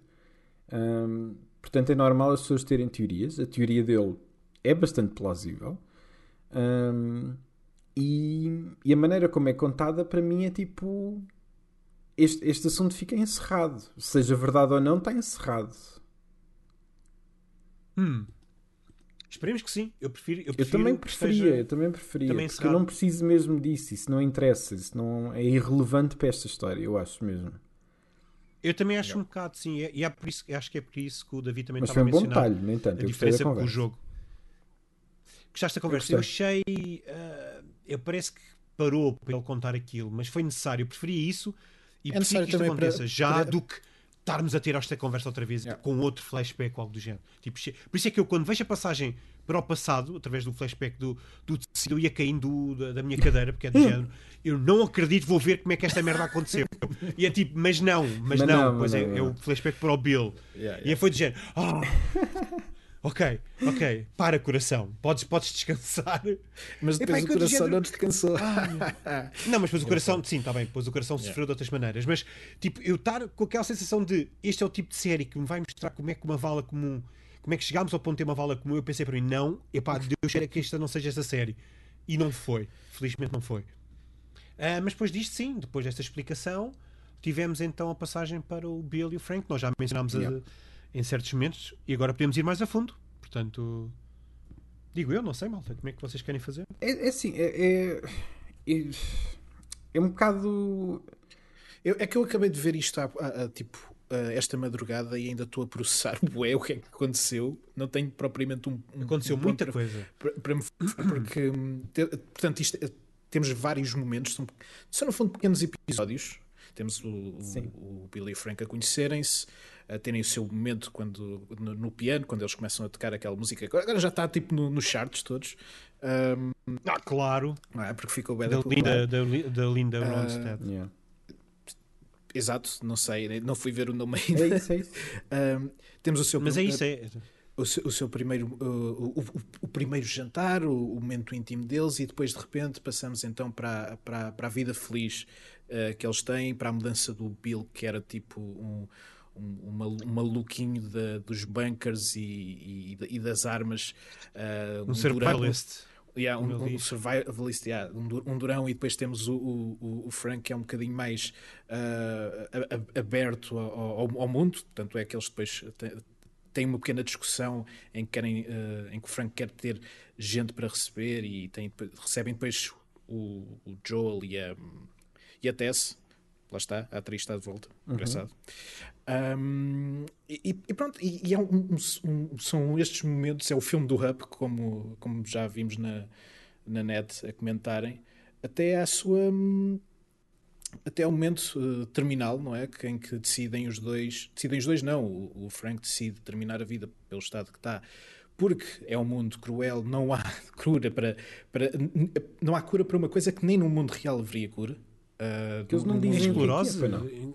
Portanto, é normal as pessoas terem teorias. A teoria dele é bastante plausível. E, e a maneira como é contada, para mim, é tipo este, este assunto fica encerrado. Seja verdade ou não, está encerrado. Hum. Esperemos que sim. Eu prefiro. Eu, eu também preferia, eu também preferia. Também porque eu não preciso mesmo disso. Isso não interessa. Isso não é irrelevante para esta história, eu acho mesmo. Eu também acho um bocado, sim. E é por isso, acho que é por isso que o David também Mas estava foi um bom detalhe, nem tanto. A diferença com o jogo. Gostaste da conversa? Eu, eu achei. Uh, eu parece que parou para ele contar aquilo, mas foi necessário. Eu preferia isso e é necessário que isto aconteça para, já para... do que estarmos a ter esta conversa outra vez yeah. com outro flashback ou algo do género. Tipo, por isso é que eu, quando vejo a passagem para o passado, através do flashback do, do tecido, eu ia caindo da, da, minha cadeira, porque é do género. Eu não acredito, vou ver como é que esta merda aconteceu. E é tipo, mas não, mas, mas não, não, pois é, não, é, é, o flashback para o Bill. Yeah, yeah. E foi do género. Oh, Ok, ok, para coração, podes, podes descansar. Mas depois Epá, o coração não descansou. Ah, não, mas depois o coração, sim, está bem, depois o coração yeah. sofreu de outras maneiras. Mas tipo, eu estar com aquela sensação de este é o tipo de série que me vai mostrar como é que uma vala comum, como é que chegámos ao ponto de ter uma vala comum, eu pensei para mim, não, epá, Deus queira que esta não seja essa série. E não foi, felizmente não foi. Uh, mas depois disto, sim, depois desta explicação, tivemos então a passagem para o Bill e o Frank. Nós já mencionámos yeah. a em certos momentos e agora podemos ir mais a fundo. Portanto, digo eu, não sei, malta, como é que vocês querem fazer? É, é assim, é, é, é, um bocado. Eu, é que eu acabei de ver isto há, há, há tipo esta madrugada e ainda estou a processar Ué, o que é que aconteceu. Não tenho propriamente um. um aconteceu um muita para, coisa. Para, para, porque, portanto, isto temos vários momentos, são, são no fundo pequenos episódios. Temos o, o, o Billy e o Frank a conhecerem-se, a terem o seu momento quando, no, no, piano, quando eles começam a tocar aquela música. Agora já está tipo nos no charts todos. Um, ah, claro. Não é? Porque ficou bem da, Linda, da, da Linda uh, Ronstadt. Yeah. Exato, não sei, não fui ver o nome ainda. É isso, é isso. um, temos o seu Mas é isso, é. O seu, o seu primeiro, o, o, o, primeiro jantar, o, momento íntimo deles, e depois de repente passamos então para, para, para a vida feliz uh, que eles têm, para a mudança do Bill, que era tipo um, um, um maluquinho de, dos bunkers e, e, e das armas. Uh, um, um survivalist. Yeah, um, um survivalist, yeah, um durão, e depois temos o, o, o Frank, que é um bocadinho mais uh, aberto ao, ao, ao, mundo. Tanto é que eles depois têm uma pequena discussão em que, querem, uh, em que o Frank quer ter gente para receber e tem, recebem depois o, o Joel e a, e a Tess lá está, a atriz está de volta. Uhum. Engraçado. Um, e, e, pronto, e, e é um, um, são estes momentos, é o filme do Hub, como, como já vimos na, na net a comentarem, até à sua. Até ao momento uh, terminal, não é? Em que decidem os dois. Decidem os dois, não. O, o Frank decide terminar a vida pelo estado que está porque é um mundo cruel, não há cura para, para não há cura para uma coisa que nem no mundo real haveria cura. Uh, que eles não dizem esclerose? É, não.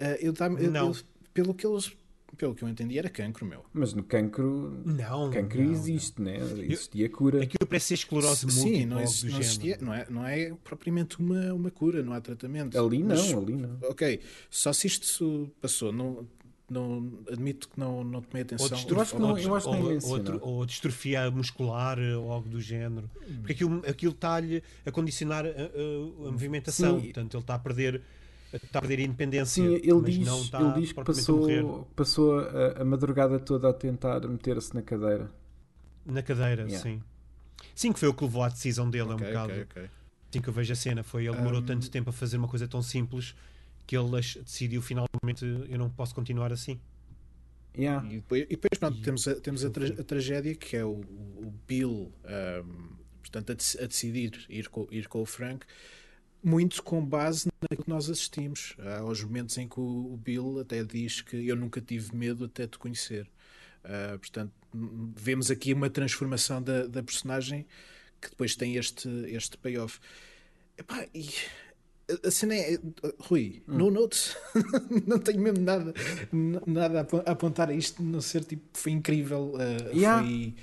Uh, eu, eu, não. Eu, pelo que eles pelo que eu entendi, era cancro, meu. Mas no cancro. Não. Cancro não, existe, né? Existia cura. Aquilo parece ser esclerose múltipla. Sim, não, não, existia, não, é, não é propriamente uma, uma cura, não há tratamento. Ali não, Mas, ali não. Ok, só se isto passou. Não, não admito que não, não tomei atenção. Ou eu acho que não, eu acho que ou, ou, ou, distrofia muscular ou algo do género. Porque aquilo, aquilo está-lhe a condicionar a, a, a movimentação. Sim. Portanto, ele está a perder está a perder a independência. Sim, ele diz, ele diz que passou, passou a, a, madrugada toda a tentar meter-se na cadeira. Na cadeira, yeah. sim. Sim, que foi o que levou à decisão dele, okay, é um bocado. Okay, okay. Assim que eu vejo a cena, foi ele demorou um... tanto tempo a fazer uma coisa tão simples que ele decidiu finalmente eu não posso continuar assim. Yeah. E depois, e depois pronto, e, temos, a, temos a, tra a, tragédia que é o, o Bill um, portanto, a, a, decidir ir com, ir com o Frank muito com base naquilo que nós assistimos. Há aos momentos em que o, Bill até diz que eu nunca tive medo até te conhecer. Uh, portanto, vemos aqui uma transformação da, da personagem que depois tem este, este payoff. Epá, e a cena é. Rui, hum. no notes. não tenho mesmo nada, nada a apontar a isto, não ser tipo. Foi incrível. Uh, yeah. Foi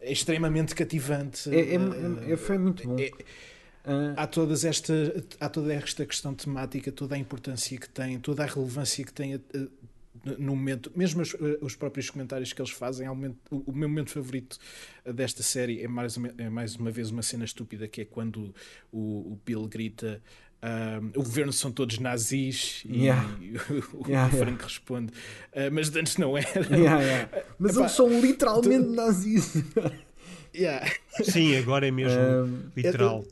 extremamente cativante. É, é, é, é foi muito bom. É, Uh, há, todas esta, há toda esta questão temática, toda a importância que tem, toda a relevância que tem uh, no momento, mesmo os, uh, os, próprios comentários que eles fazem. Momento, o, o, meu momento favorito desta série é mais, é mais uma vez uma cena estúpida que é quando o, o Bill grita Uh, o governo são todos nazis e, yeah. o, yeah, Frank yeah. responde, uh, mas antes não era. Mas Epá, eles são literalmente tu... nazis. Sim, agora é mesmo literal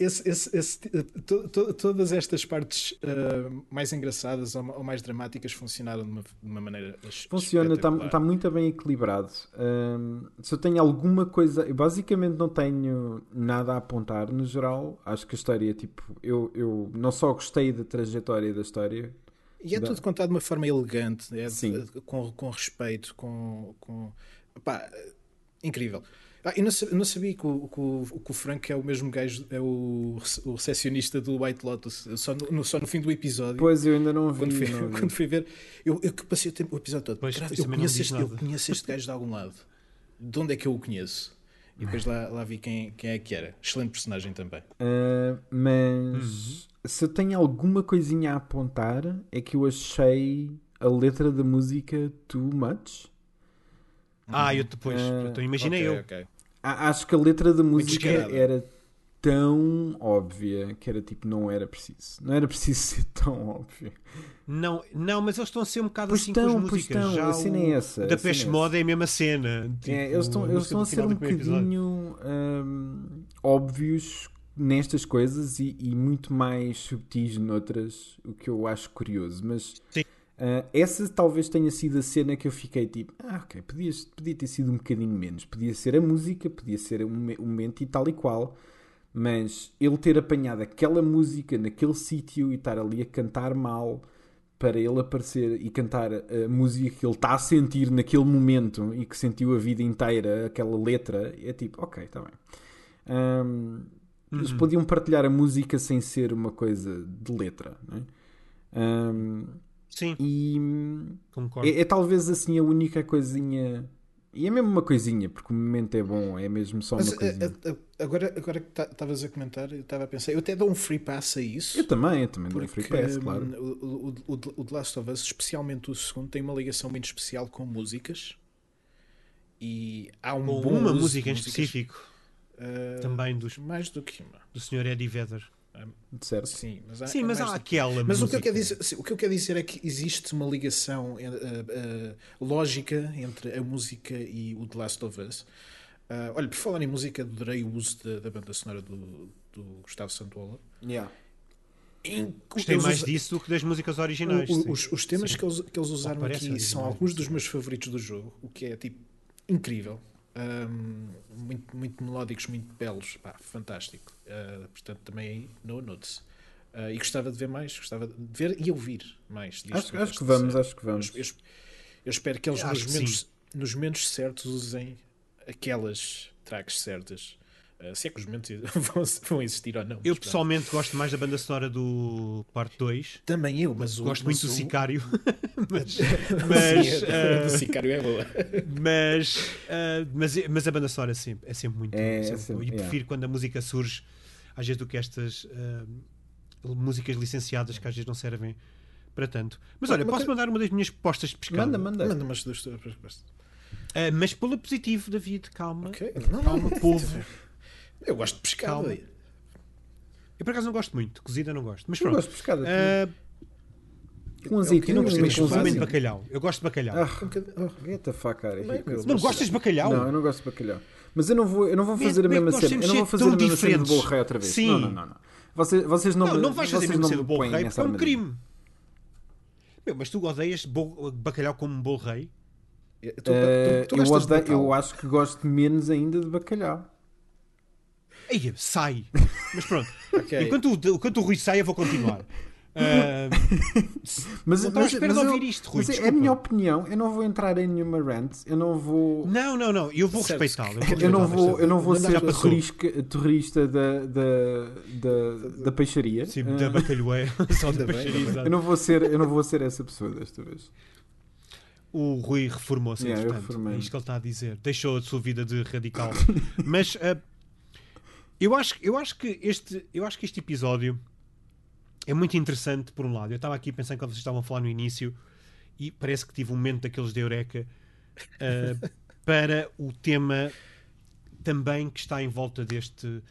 esse, esse, esse, to, to, todas estas partes uh, mais engraçadas ou, ou, mais dramáticas funcionaram de uma, de uma maneira funciona está tá muito bem equilibrado. Uh, se eu tenho alguma coisa eu basicamente não tenho nada a apontar no geral. Acho que a história tipo eu, eu não só gostei da trajetória da história e é da... tudo contado de uma forma elegante é, Sim. Com, com respeito com, com pá, incrível ah, eu não, não sabia que o, que, o, que o, Frank é o mesmo gajo, é o, o recepcionista do White Lotus, só no, só no fim do episódio. Pois, eu ainda não vi. Quando fui, não vi. Quando fui ver, eu, eu passei o, tempo, o episódio todo. Pois, eu, conheço este, eu conheço este gajo de algum lado. De onde é que eu o conheço? E depois lá, lá vi quem, quem é que era. Excelente personagem também. Uh, mas uhum. se eu tenho alguma coisinha a apontar, é que eu achei a letra da música too much. Ah, eu depois. Uh, então imaginei okay, eu. Okay acho que a letra da música era tão óbvia que era tipo, não era preciso. Não era preciso ser tão óbvio. Não, não, mas eles estão a ser um bocado pois assim estão, com as músicas. Estão, Já a cena é essa. Da Peste Moda é a mesma cena. Tipo, é, eles estão, eles estão a ser um bocadinho um, óbvios nestas coisas e, e, muito mais subtis noutras, o que eu acho curioso. Mas Sim. Uh, essa talvez tenha sido a cena que eu fiquei tipo, ah, ok, podia, podia ter sido um bocadinho menos. Podia ser a música, podia ser um, um momento e tal e qual. Mas ele ter apanhado aquela música naquele sítio e estar ali a cantar mal para ele aparecer e cantar a música que ele está a sentir naquele momento e que sentiu a vida inteira, aquela letra, é tipo, ok, está bem. Um, eles Uhum. podiam partilhar a música sem ser uma coisa de letra, não é? Um, Sim, e concordo. é, é talvez assim a única coisinha. E é mesmo uma coisinha, porque o momento é bom, é mesmo só Mas uma coisinha. a- a- a- agora, agora que estavas a comentar, eu estava a pensar, eu até dou um free pass a isso. Eu também, eu também dou um free pass, hum, claro. o, o, o, o The Last of Us, especialmente o segundo, tem uma ligação muito especial com músicas. E há um Com bom uma música em específico, uh, também dos, Mais do que uma. do Sr. Eddie Vedder. Certo. Sim, mas há, Sim, é mas há aquela Mas o que, eu quero dizer, sim, o que eu quero dizer é que existe uma ligação eh, eh, lógica entre a música e o The Last of Us. Ah, olha, por falar em música, adorei o uso da, da banda sonora do, do Gustavo Santola. Yeah. Gostei mais usa- disso do que das músicas originais. o- os, os temas Sim. que eles, que eles usaram aqui são originais, alguns dos meus favoritos do jogo, o que é tipo incrível. Ahm, muito, muito melódicos, muito belos, pá, fantástico. Ah, portanto, também aí, no notes. Ah, e gostava de ver mais, gostava de ver e ouvir mais disto. Acho, acho que vamos, série. acho que vamos. Eu, eu- espero que eles nos momentos, nos momentos certos usem aquelas tracks certas. Ah, se é que os momentos vão, vão existir ou não. Eu mas pronto. pessoalmente gosto mais da banda sonora do parte 2. também eu, mas o, Gosto mas muito do o- Sicário. mas, Sim, mas, a ah, do Sicário é boa. mas, ah, mas, mas a banda sonora é sempre, é sempre muito É, sempre é sempre, boa. E yeah. prefiro quando a música surge, às vezes, do que estas músicas licenciadas que às vezes não servem para tanto. Mas olha, Uma posso mandar uma das minhas postas de pescado? Manda, manda. Manda umas duas tuas mas pelo positivo, David, calma. Ok. Não, Calma, povo. Eu gosto de pescado. Calma. Eu por acaso não gosto muito, cozida não gosto. Mas Eu pronto. gosto de pescada. Ah, com eu azeitinho, não eu gosto não gosto com de fácil. bacalhau. Eu gosto de bacalhau. Ah, Um oh, get the fuck out of não gostas de bacalhau? Não, eu não gosto de bacalhau. Mas eu não vou, eu não vou Man, fazer a é que mesma cena. Eu não vou fazer a mesma cena do bolo rei outra vez. Sim. Não, não, não. não. Vocês, vocês não, Não, não vais fazer a mesma não cena do bolo rei porque é um crime. Meu, mas tu odeias bolo- bacalhau como bolo rei? Eu, tu- Eh, tu eu, de eu acho que gosto menos ainda de bacalhau. Aí, sai. Mas pronto. Ok. Enquanto, o- enquanto o Rui sai, eu vou continuar. Ah, Mas, Não espera de eu- ouvir isto, Rui, mas é a desculpa. minha opinião. Eu não vou entrar em nenhuma rant. Eu não vou. não, não, não. Eu vou respeitá-lo. vou Eu não vou, eu não vou ser terrorista, terrorista da, da, da, da peixaria. Sim, Ah, da bacalhoé. Só da peixaria, eu, não vou ser, eu não vou ser essa pessoa desta vez. O Rui reformou-se, Yeah, eu. É isto que ele está a dizer. Deixou a sua vida de radical. Mas ah, eu, acho, eu, acho que este, eu acho que este episódio é muito interessante, por um lado. Eu estava aqui pensando quando vocês estavam a falar no início e parece que tive um momento daqueles de Eureka ah, para o tema também que está em volta deste,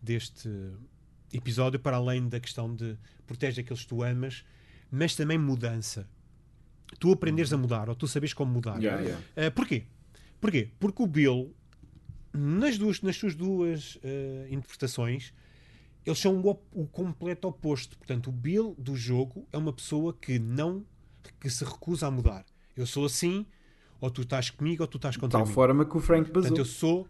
deste episódio, para além da questão de protege aqueles que tu amas, mas também mudança. Tu aprenderes a mudar, ou tu sabes como mudar. Yeah, yeah. Uh, porquê? Porquê? Porque o Bill, nas, duas, nas suas duas uh, interpretações, eles são o, o completo oposto. Portanto, o Bill do jogo é uma pessoa que não que se recusa a mudar. Eu sou assim, ou tu estás comigo, ou tu estás De contra tal mim. forma que o Frank basou. Portanto, eu sou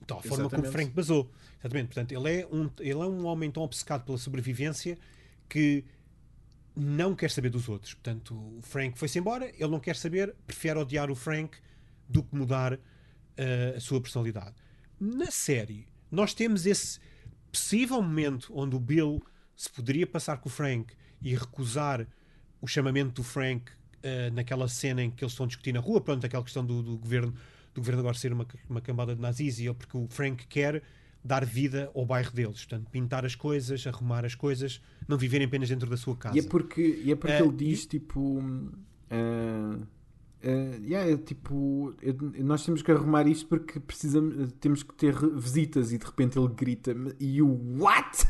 de tal forma como o. Frank basou. Exatamente. Portanto, ele é, um, ele é um homem tão obcecado pela sobrevivência que não quer saber dos outros. Portanto, o Frank foi-se embora, ele não quer saber, prefere odiar o Frank do que mudar eh, a sua personalidade. Na série, nós temos esse possível momento onde o Bill se poderia passar com o Frank e recusar o chamamento do Frank eh, naquela cena em que eles estão a discutir na rua, pronto, aquela questão do, do governo do governo agora ser uma, uma cambada de nazis e ele, porque o Frank quer dar vida ao bairro deles, portanto, pintar as coisas, arrumar as coisas, não viverem apenas dentro da sua casa. E é porque, e é porque Eh, ele diz tipo. ah, ah, yeah, tipo, é- nós temos que arrumar isto porque precisamos, temos que ter visitas e de repente ele grita e o what?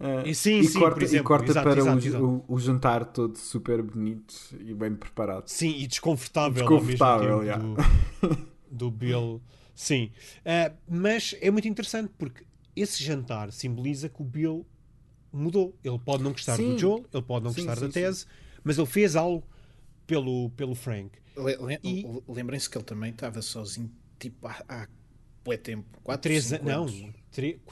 Ah, E sim, e sim, corta, exemplo, e corta exato, para exato, o, exato. O, o jantar todo super bonito e bem preparado. Sim, e desconfortável, Desconfortável, tempo do, do Bill. Sim. Ah, mas é muito interessante porque esse jantar simboliza que o Bill mudou. Ele pode não gostar Sim. do Joel, ele pode não Sim, gostar sim, da tese, mas ele fez algo pelo, pelo Frank. Le- le- E- Lembrem-se que ele também estava sozinho, tipo, há, há bué tempo. 4, Três anos. Não,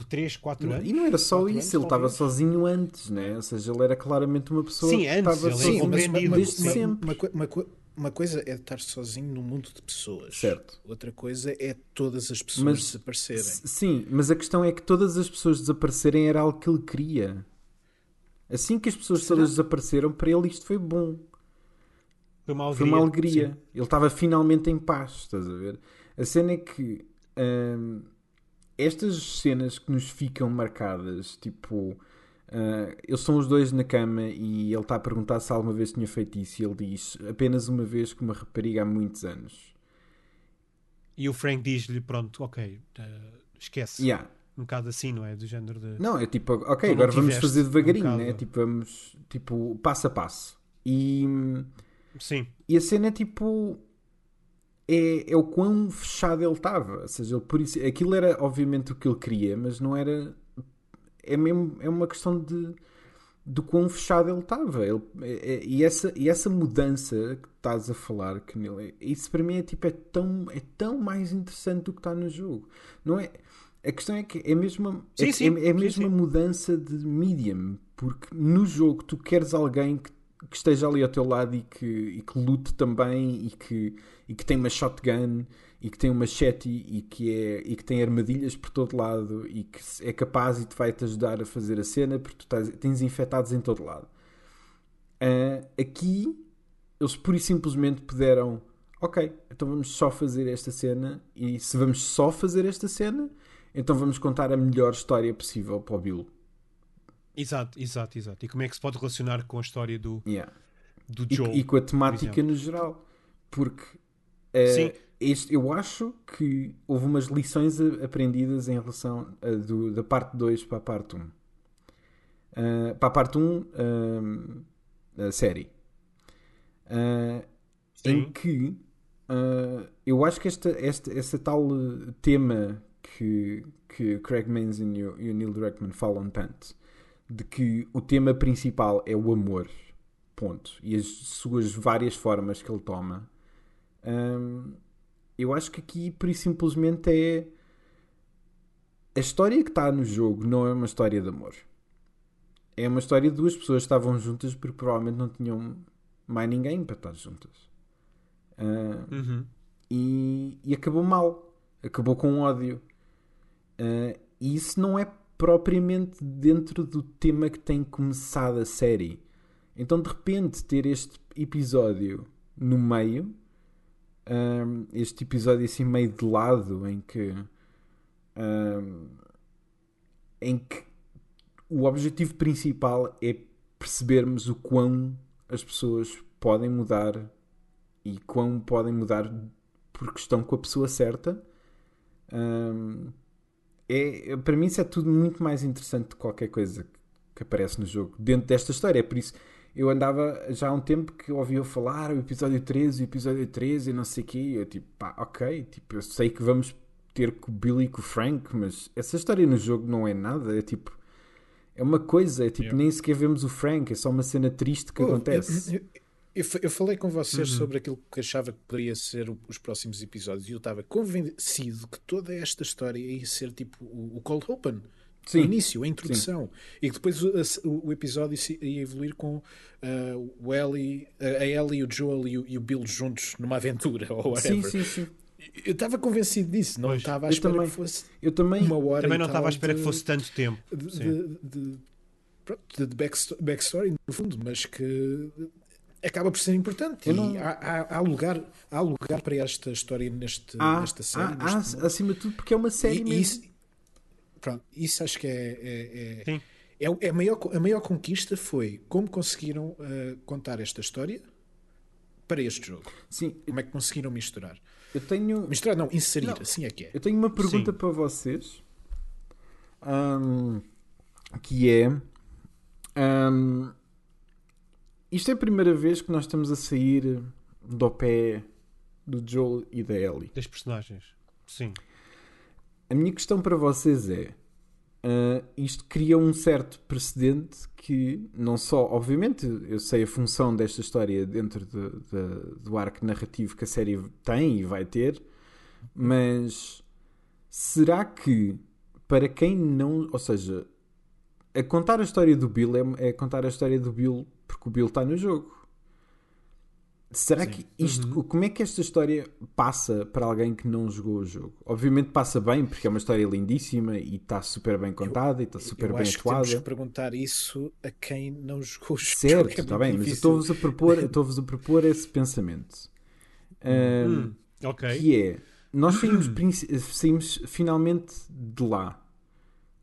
3, 4 anos. E não era só isso, anos, ele estava sozinho antes, né? Ou seja, ele era claramente uma pessoa Sim, que antes, estava é sozinho desde Sim. sempre. Uma, uma uma coisa é estar sozinho num mundo de pessoas. Certo. Outra coisa é todas as pessoas Mas- desaparecerem. Sim, mas a questão é que todas as pessoas desaparecerem era algo que ele queria. Assim que as pessoas Será? todas desapareceram, para ele isto foi bom. Foi uma alegria. Foi uma alegria. Sim. Ele estava finalmente em paz, estás a ver? A cena é que hum, estas cenas que nos ficam marcadas, tipo, ah, eles são os dois na cama e ele está a perguntar se alguma vez tinha feito isso e ele diz apenas uma vez com uma rapariga há muitos anos. E o Frank diz-lhe: pronto, ok, eh, esquece. Yeah. Um bocado assim, não é? Do género de. Não, é tipo, ok, agora vamos fazer devagarinho, um né? Tipo, vamos, tipo, passo a passo. E, Sim, e a cena é tipo. É, é o quão fechado ele estava. Ou seja, ele, por isso, aquilo era obviamente o que ele queria, mas não era. É mesmo. É uma questão de. Do quão fechado ele estava. Ele, é- é- e, essa, e essa mudança que estás a falar, que nele, isso para mim é tipo. É tão, é tão mais interessante do que está no jogo. Não é. A questão é que é mesmo, a- Sim, é, sim, é, é mesmo sim. mudança de medium, porque no jogo tu queres alguém que, que esteja ali ao teu lado e que, e que lute também e que, e que tem uma shotgun e que tem uma machete e que, é, e que tem armadilhas por todo lado e que é capaz e te vai te ajudar a fazer a cena porque tu tens infectados em todo lado. Ah, aqui eles pura e simplesmente puderam ok, então vamos só fazer esta cena e se vamos só fazer esta cena então vamos contar a melhor história possível para o Bill. Exato, exato, exato. E como é que se pode relacionar com a história do, Yeah. do E, Joel? e com a temática no geral. Porque eh, Sim. este, eu acho que houve umas lições aprendidas em relação a do- da parte 2 para a parte 1. Ah, para a parte 1, a série. Ah, em que eu acho que esta, esta, essa tal eh, tema que, que Craig Mazin e o, e o Neil Druckmann falam tanto, de que o tema principal é o amor, ponto, e as suas várias formas que ele toma, hum, eu acho que aqui, por simplesmente, é a história que está no jogo não é uma história de amor. É uma história de duas pessoas que estavam juntas porque provavelmente não tinham mais ninguém para estar juntas. Ah, Uhum. e, e acabou mal. Acabou com ódio. Ah, e isso não é propriamente dentro do tema que tem começado a série. Então, de repente, ter este episódio no meio, ahm, este episódio assim meio de lado, em que, ahm, em que o objetivo principal é percebermos o quão as pessoas podem mudar e quão podem mudar porque estão com a pessoa certa. Ahm, é, para mim isso é tudo muito mais interessante de qualquer coisa que- aparece no jogo dentro desta história. É por isso eu andava já há um tempo que ouvia falar o episódio 13, o episódio 13 e não sei o quê. Eu tipo, pá, ok, tipo, eu sei que vamos ter com o Billy e com o Frank, mas essa história no jogo não é nada. É tipo, é uma coisa, é tipo, Yeah. nem sequer vemos o Frank, é só uma cena triste que Oh, acontece. Eu, eu- eu eu falei com vocês Uhum. sobre aquilo que achava que poderia ser o- os próximos episódios e eu estava convencido que toda esta história ia ser tipo o, o Cold Open. Sim. O início, a introdução. E que depois o, o- episódio ia evoluir com ah, o Ellie, a Ellie, o Joel e o, e o Bill juntos numa aventura ou Sim, whatever. sim, sim. Eu estava convencido disso, não Pois. estava à espera também. que fosse Eu também. uma hora. Também não estava à espera de- que fosse tanto tempo. de, Sim. de, de, de- de backsto- backstory, no fundo, mas que acaba por ser importante. Eu E não- há, há- há lugar, há lugar para esta história neste, Há, nesta série. há- neste acima de tudo, porque é uma série E- mesmo. isso, pronto, isso acho que é. é, é, Sim. é é a, maior, a maior conquista foi como conseguiram eh, contar esta história para este jogo. Sim, Como é que conseguiram misturar? eu tenho, Misturar, não, inserir, Não. assim é que é. eu tenho uma pergunta Sim. para vocês. Ahm, que é. ahm, isto é a primeira vez que nós estamos a sair do pé do Joel e da Ellie. Das personagens. Sim. A minha questão para vocês é: ah, isto cria um certo precedente que, não só, obviamente, eu sei a função desta história dentro de- de- do arco narrativo que a série tem e vai ter, mas será que para quem não. Ou seja, a contar a história do Bill é, é contar a história do Bill porque o Bill está no jogo. Será Sim. que isto. Como é que esta história passa para alguém que não jogou o jogo? Obviamente passa bem, porque é uma história lindíssima e está super bem contada e está super eu bem acho que temos atuada. que perguntar isso a quem não jogou o jogo. Certo, é está bem, mas eu difícil. estou-vos a propor, eu estou-vos a propor esse pensamento. Ahm, Hum, ok. que é nós saímos, saímos finalmente de lá.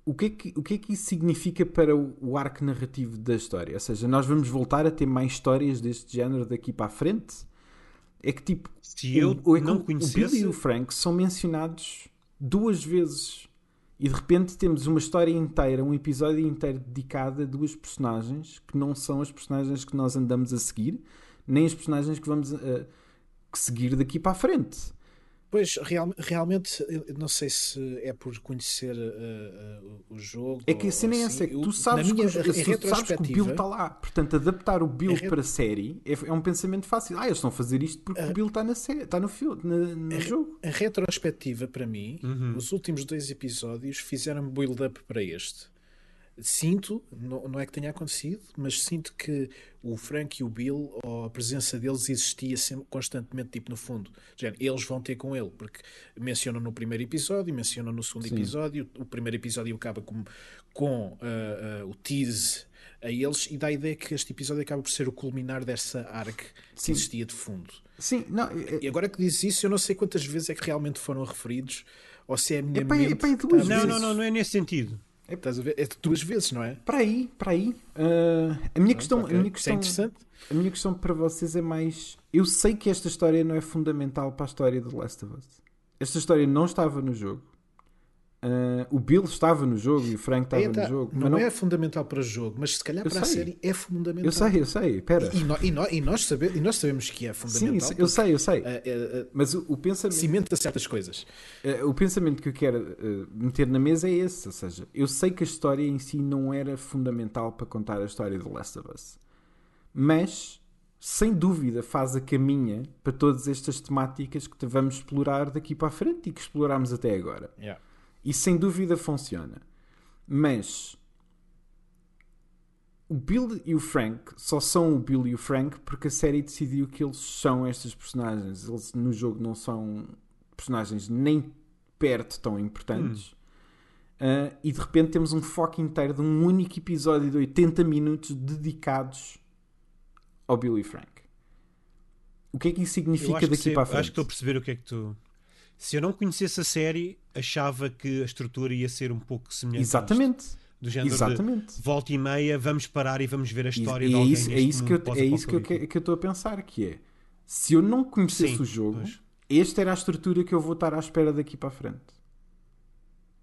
O que, é que, o que é que isso significa para o, o arco narrativo da história? Ou seja, nós vamos voltar a ter mais histórias deste género daqui para a frente? É que tipo, Se eu o, é não o- o conhecesse- Billy e o Frank são mencionados duas vezes e de repente temos uma história inteira, um episódio inteiro dedicado a duas personagens que não são as personagens que nós andamos a seguir, nem as personagens que vamos a, que seguir daqui para a frente. Pois, real- realmente, eu não sei se é por conhecer uh, uh, o jogo. É que a cena é assim. essa, é que tu sabes, na minha que, o- tu sabes que o retrospectiva- Bill está lá. Portanto, adaptar o Bill A re- para a série é, é um pensamento fácil. Ah, eles estão a fazer isto porque o Bill está, na série, está no, filme, na- no jogo. A retrospectiva, para mim, Uhum. os últimos dois episódios fizeram build-up para este. Sinto, não, não é que tenha acontecido, mas sinto que o Frank e o Bill, ou a presença deles existia sempre, constantemente, tipo no fundo. Já, eles vão ter com ele, porque mencionam no primeiro episódio, mencionam no segundo Sim. episódio. O primeiro episódio acaba com, com ah, ah, o tease a eles e dá a ideia que este episódio acaba por ser o culminar dessa arc que Sim. existia de fundo. Sim, não, é, E agora que dizes isso, eu não sei quantas vezes é que realmente foram referidos, ou se é a minha Epá, mente. epá, e que duas está a Não, não, não, não é nesse sentido. Estás a ver? É duas vezes, não é? para aí, para aí. Ah, a, minha questão, Ok. a, minha Isso é questão, interessante. a minha questão para vocês é mais. Eu sei que esta história não é fundamental para a história de The Last of Us. Esta história não estava no jogo. Ah, o Bill estava no jogo e o Frank estava tá, no jogo. não, mas é fundamental para o jogo, mas se calhar Eu para a série é fundamental. Eu sei, eu sei, pera. E, nó- e nó- e nós, sabe- e nós sabemos que é Sim, fundamental. eu sei, eu sei. eh, eh, Mas o, o pensamento. cimenta certas coisas. O pensamento que eu quero meter na mesa é esse, ou seja, eu sei que a história em si não era fundamental para contar a história de Last of Us, mas sem dúvida faz a caminha para todas estas temáticas que vamos explorar daqui para a frente e que explorámos até agora. Yeah. E sem dúvida funciona. Mas o Bill e o Frank só são o Bill e o Frank porque a série decidiu que eles são estas personagens. Eles no jogo não são personagens nem perto tão importantes. Ah, e de repente temos um foco inteiro de um único episódio de 80 minutos dedicados ao Bill e Frank. O que é que isso significa que, daqui sei- para a acho que frente? estou a perceber o que é que tu. Se eu não conhecesse a série, achava que a estrutura ia ser um pouco semelhante. Exatamente. Do género de Exatamente. volta e meia, vamos parar e vamos ver a história E- de é alguém isso, é isso que eu, é isso que eu, que, eu estou a pensar que é se eu não conhecesse Sim, o jogo pois. esta era a estrutura que eu vou estar à espera daqui para a frente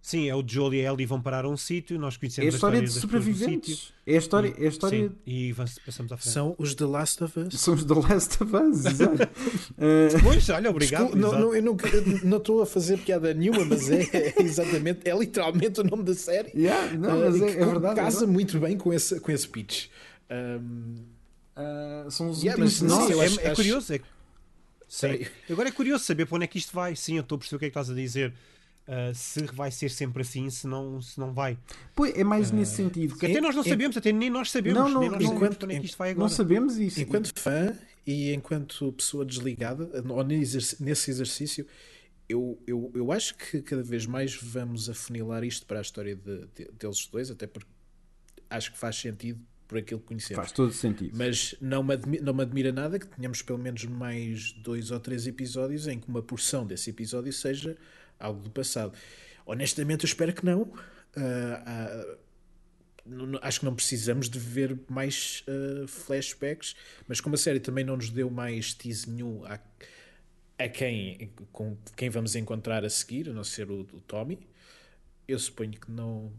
Sim, é o Joel e a Ellie vão parar a um sítio, nós é a conhecemos história de pessoas do sítio. sobreviventes é a história, é a história Sim, e passamos à frente. São os The Last of Us. somos The Last of Us exato. Uh, Pois, olha, obrigado. Desculpa, não, exato. não, eu não, não estou a fazer piada nenhuma, mas é, é exatamente, é literalmente o nome da série. yeah, não, Ah, mas e é, que é verdade é Casa muito bem com esse, com esse pitch. Um, Uh, são os Yeah, últimos mas nós é, acho- é curioso. É... Agora é curioso saber para onde é que isto vai. Sim, eu estou a perceber o que é que estás a dizer. Ah, se vai ser sempre assim, se não, se não vai. Pois, é mais nesse sentido Porque até nós não en- sabemos, até nem nós sabemos. Não, não, nem nós enquanto- sabemos é que isto vai agora. não sabemos isso enquanto fã e enquanto pessoa desligada, ou nesse exercício, eu, eu, eu acho que cada vez mais vamos afunilar isto para a história de- de- deles dois, até porque acho que faz sentido por aquilo que conhecemos. faz todo sentido Mas não me, admi- não me admira nada que tenhamos pelo menos mais dois ou três episódios em que uma porção desse episódio seja algo do passado. Honestamente, eu espero que não. Não- não- acho que não precisamos de ver mais ah, flashbacks, mas como a série também não nos deu mais tease nenhum a, a quem, com quem vamos encontrar a seguir, a não ser o, o Tommy, eu suponho que não,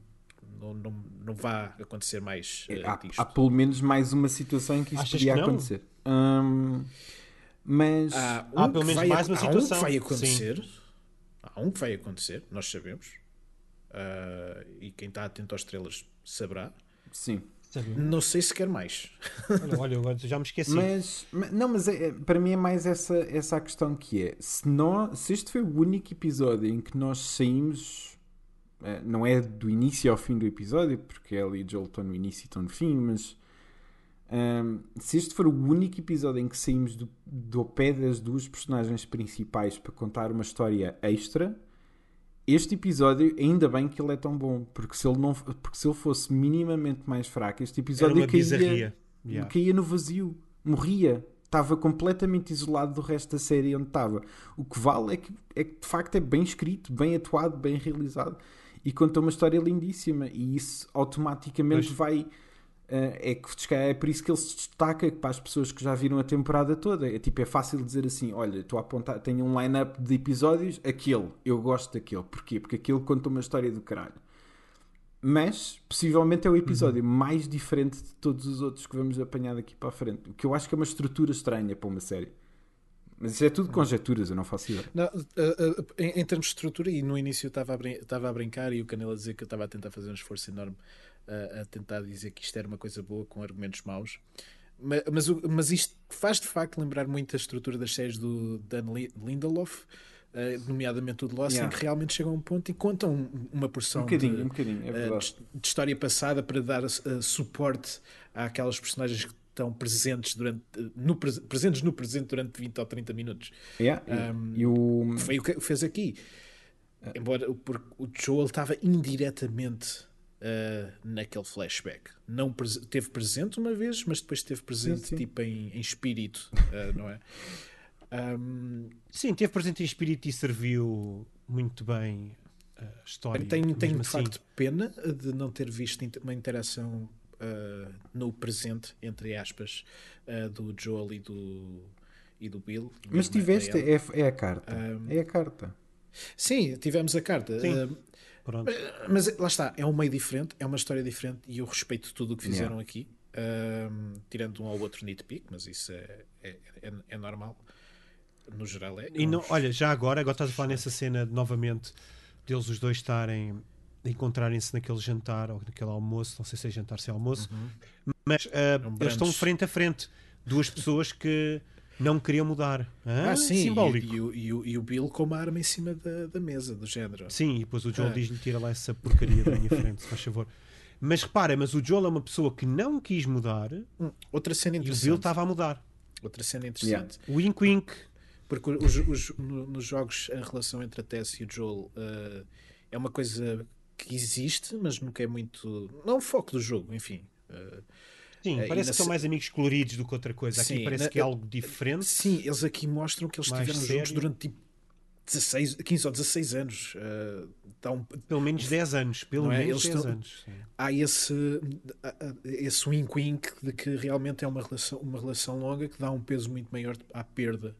não, não, não vai acontecer mais ah, há, disto. há pelo menos mais uma situação em que isso Achas podia que acontecer Hum, mas Há um Há pelo menos vai, mais uma há um que situação. vai acontecer. Há um que vai acontecer, nós sabemos. Ah, e quem está atento às estrelas saberá. Sim. Não sei se quer mais. Olha, olha, agora já me esqueci. Mas, não, mas é- é- para mim é mais essa, essa a questão que é, se, nós, se este foi o único episódio em que nós saímos, eh, não é do início ao fim do episódio, porque Ellie e Joel estão no início e estão no fim, mas ahm, se este for o único episódio em que saímos do, do pé das duas personagens principais para contar uma história extra, este episódio, ainda bem que ele é tão bom, porque se ele, não, porque se ele fosse minimamente mais fraco, este episódio caía. Yeah. caía no vazio, morria, estava completamente isolado do resto da série onde estava. O que vale é que, é que de facto é bem escrito, bem atuado, bem realizado e conta uma história lindíssima. E isso automaticamente Pois. vai. Eh, é que é por isso que ele se destaca para as pessoas que já viram a temporada toda. É tipo, é fácil dizer assim: olha, estou a apontar, tenho um line-up de episódios, aquele, eu gosto daquele. Porquê? Porque aquele conta uma história do caralho. Mas, possivelmente, é o episódio mais diferente de todos os outros que vamos apanhar daqui para a frente. O que eu acho que é uma estrutura estranha para uma série. Mas isso é tudo conjecturas, eu não faço ideia. Não, uh, uh, em, em termos de estrutura, e no início eu estava a, brin- estava a brincar e o Canelo a dizer que eu estava a tentar fazer um esforço enorme uh, a tentar dizer que isto era uma coisa boa com argumentos maus. Ma- Mas, o- mas isto faz de facto lembrar muito a estrutura das séries do Dan Li- Lindelof, uh, nomeadamente o de Lost, Yeah. em que realmente chegam a um ponto e contam um- uma porção Um de, um é uh, de, história passada para dar uh, suporte àquelas personagens que estão presentes durante no, pres- presentes no presente durante 20 ou 30 minutos. Yeah, e- e o... Foi o que fez aqui. Embora porque o Joel estava indiretamente uh, naquele flashback. Não pres- teve presente uma vez, mas depois esteve presente Sim, sim. tipo em, em espírito, uh, não é? Um, Sim, teve presente em espírito e serviu muito bem a história. tenho tenho de assim. facto pena de não ter visto uma interação uh, no presente, entre aspas, uh, do Joel e do, e do Bill. Mas tiveste, é, é a carta. Um, É a carta. Sim, tivemos a carta. Sim. Uh, Pronto. Mas lá está, é um meio diferente, é uma história diferente e eu respeito tudo o que fizeram aqui, Ahm, tirando um ou outro nitpick, mas isso é, é, é, é normal. No geral é. E não, olha, já agora, agora estás a falar nessa cena novamente deles os dois estarem encontrarem-se naquele jantar ou naquele almoço, não sei se é jantar se é almoço, mas ah, um eles estão frente a frente, duas pessoas que não queriam mudar. Hã? ah, sim, Simbólico. E, e o- e, o, e o Bill com uma arma em cima da, da mesa, do género. Sim, e depois o Joel Ah. diz-lhe tira lá essa porcaria da minha frente, se faz favor. Mas repara, mas o Joel é uma pessoa que não quis mudar e Hum, Outra cena o Bill interessante. estava a mudar. Outra cena interessante. Wink wink. Porque os, os- no- nos jogos a relação entre a Tess e o Joel uh, é uma coisa que existe, mas nunca é muito. Não é o foco do jogo, enfim. Uh, Sim, Eh, parece que são se- mais amigos coloridos do que outra coisa. Aqui Sim, parece na- que é algo diferente. Sim, eles aqui mostram que eles Mais tiveram juntos sério. durante tipo 16, 15 ou 16 anos. Uh, um- Pelo menos 10 anos. Pelo é? menos Eles 10 estão- anos. sim. há esse, esse wink wink de que realmente é uma relação, uma relação longa que dá um peso muito maior à perda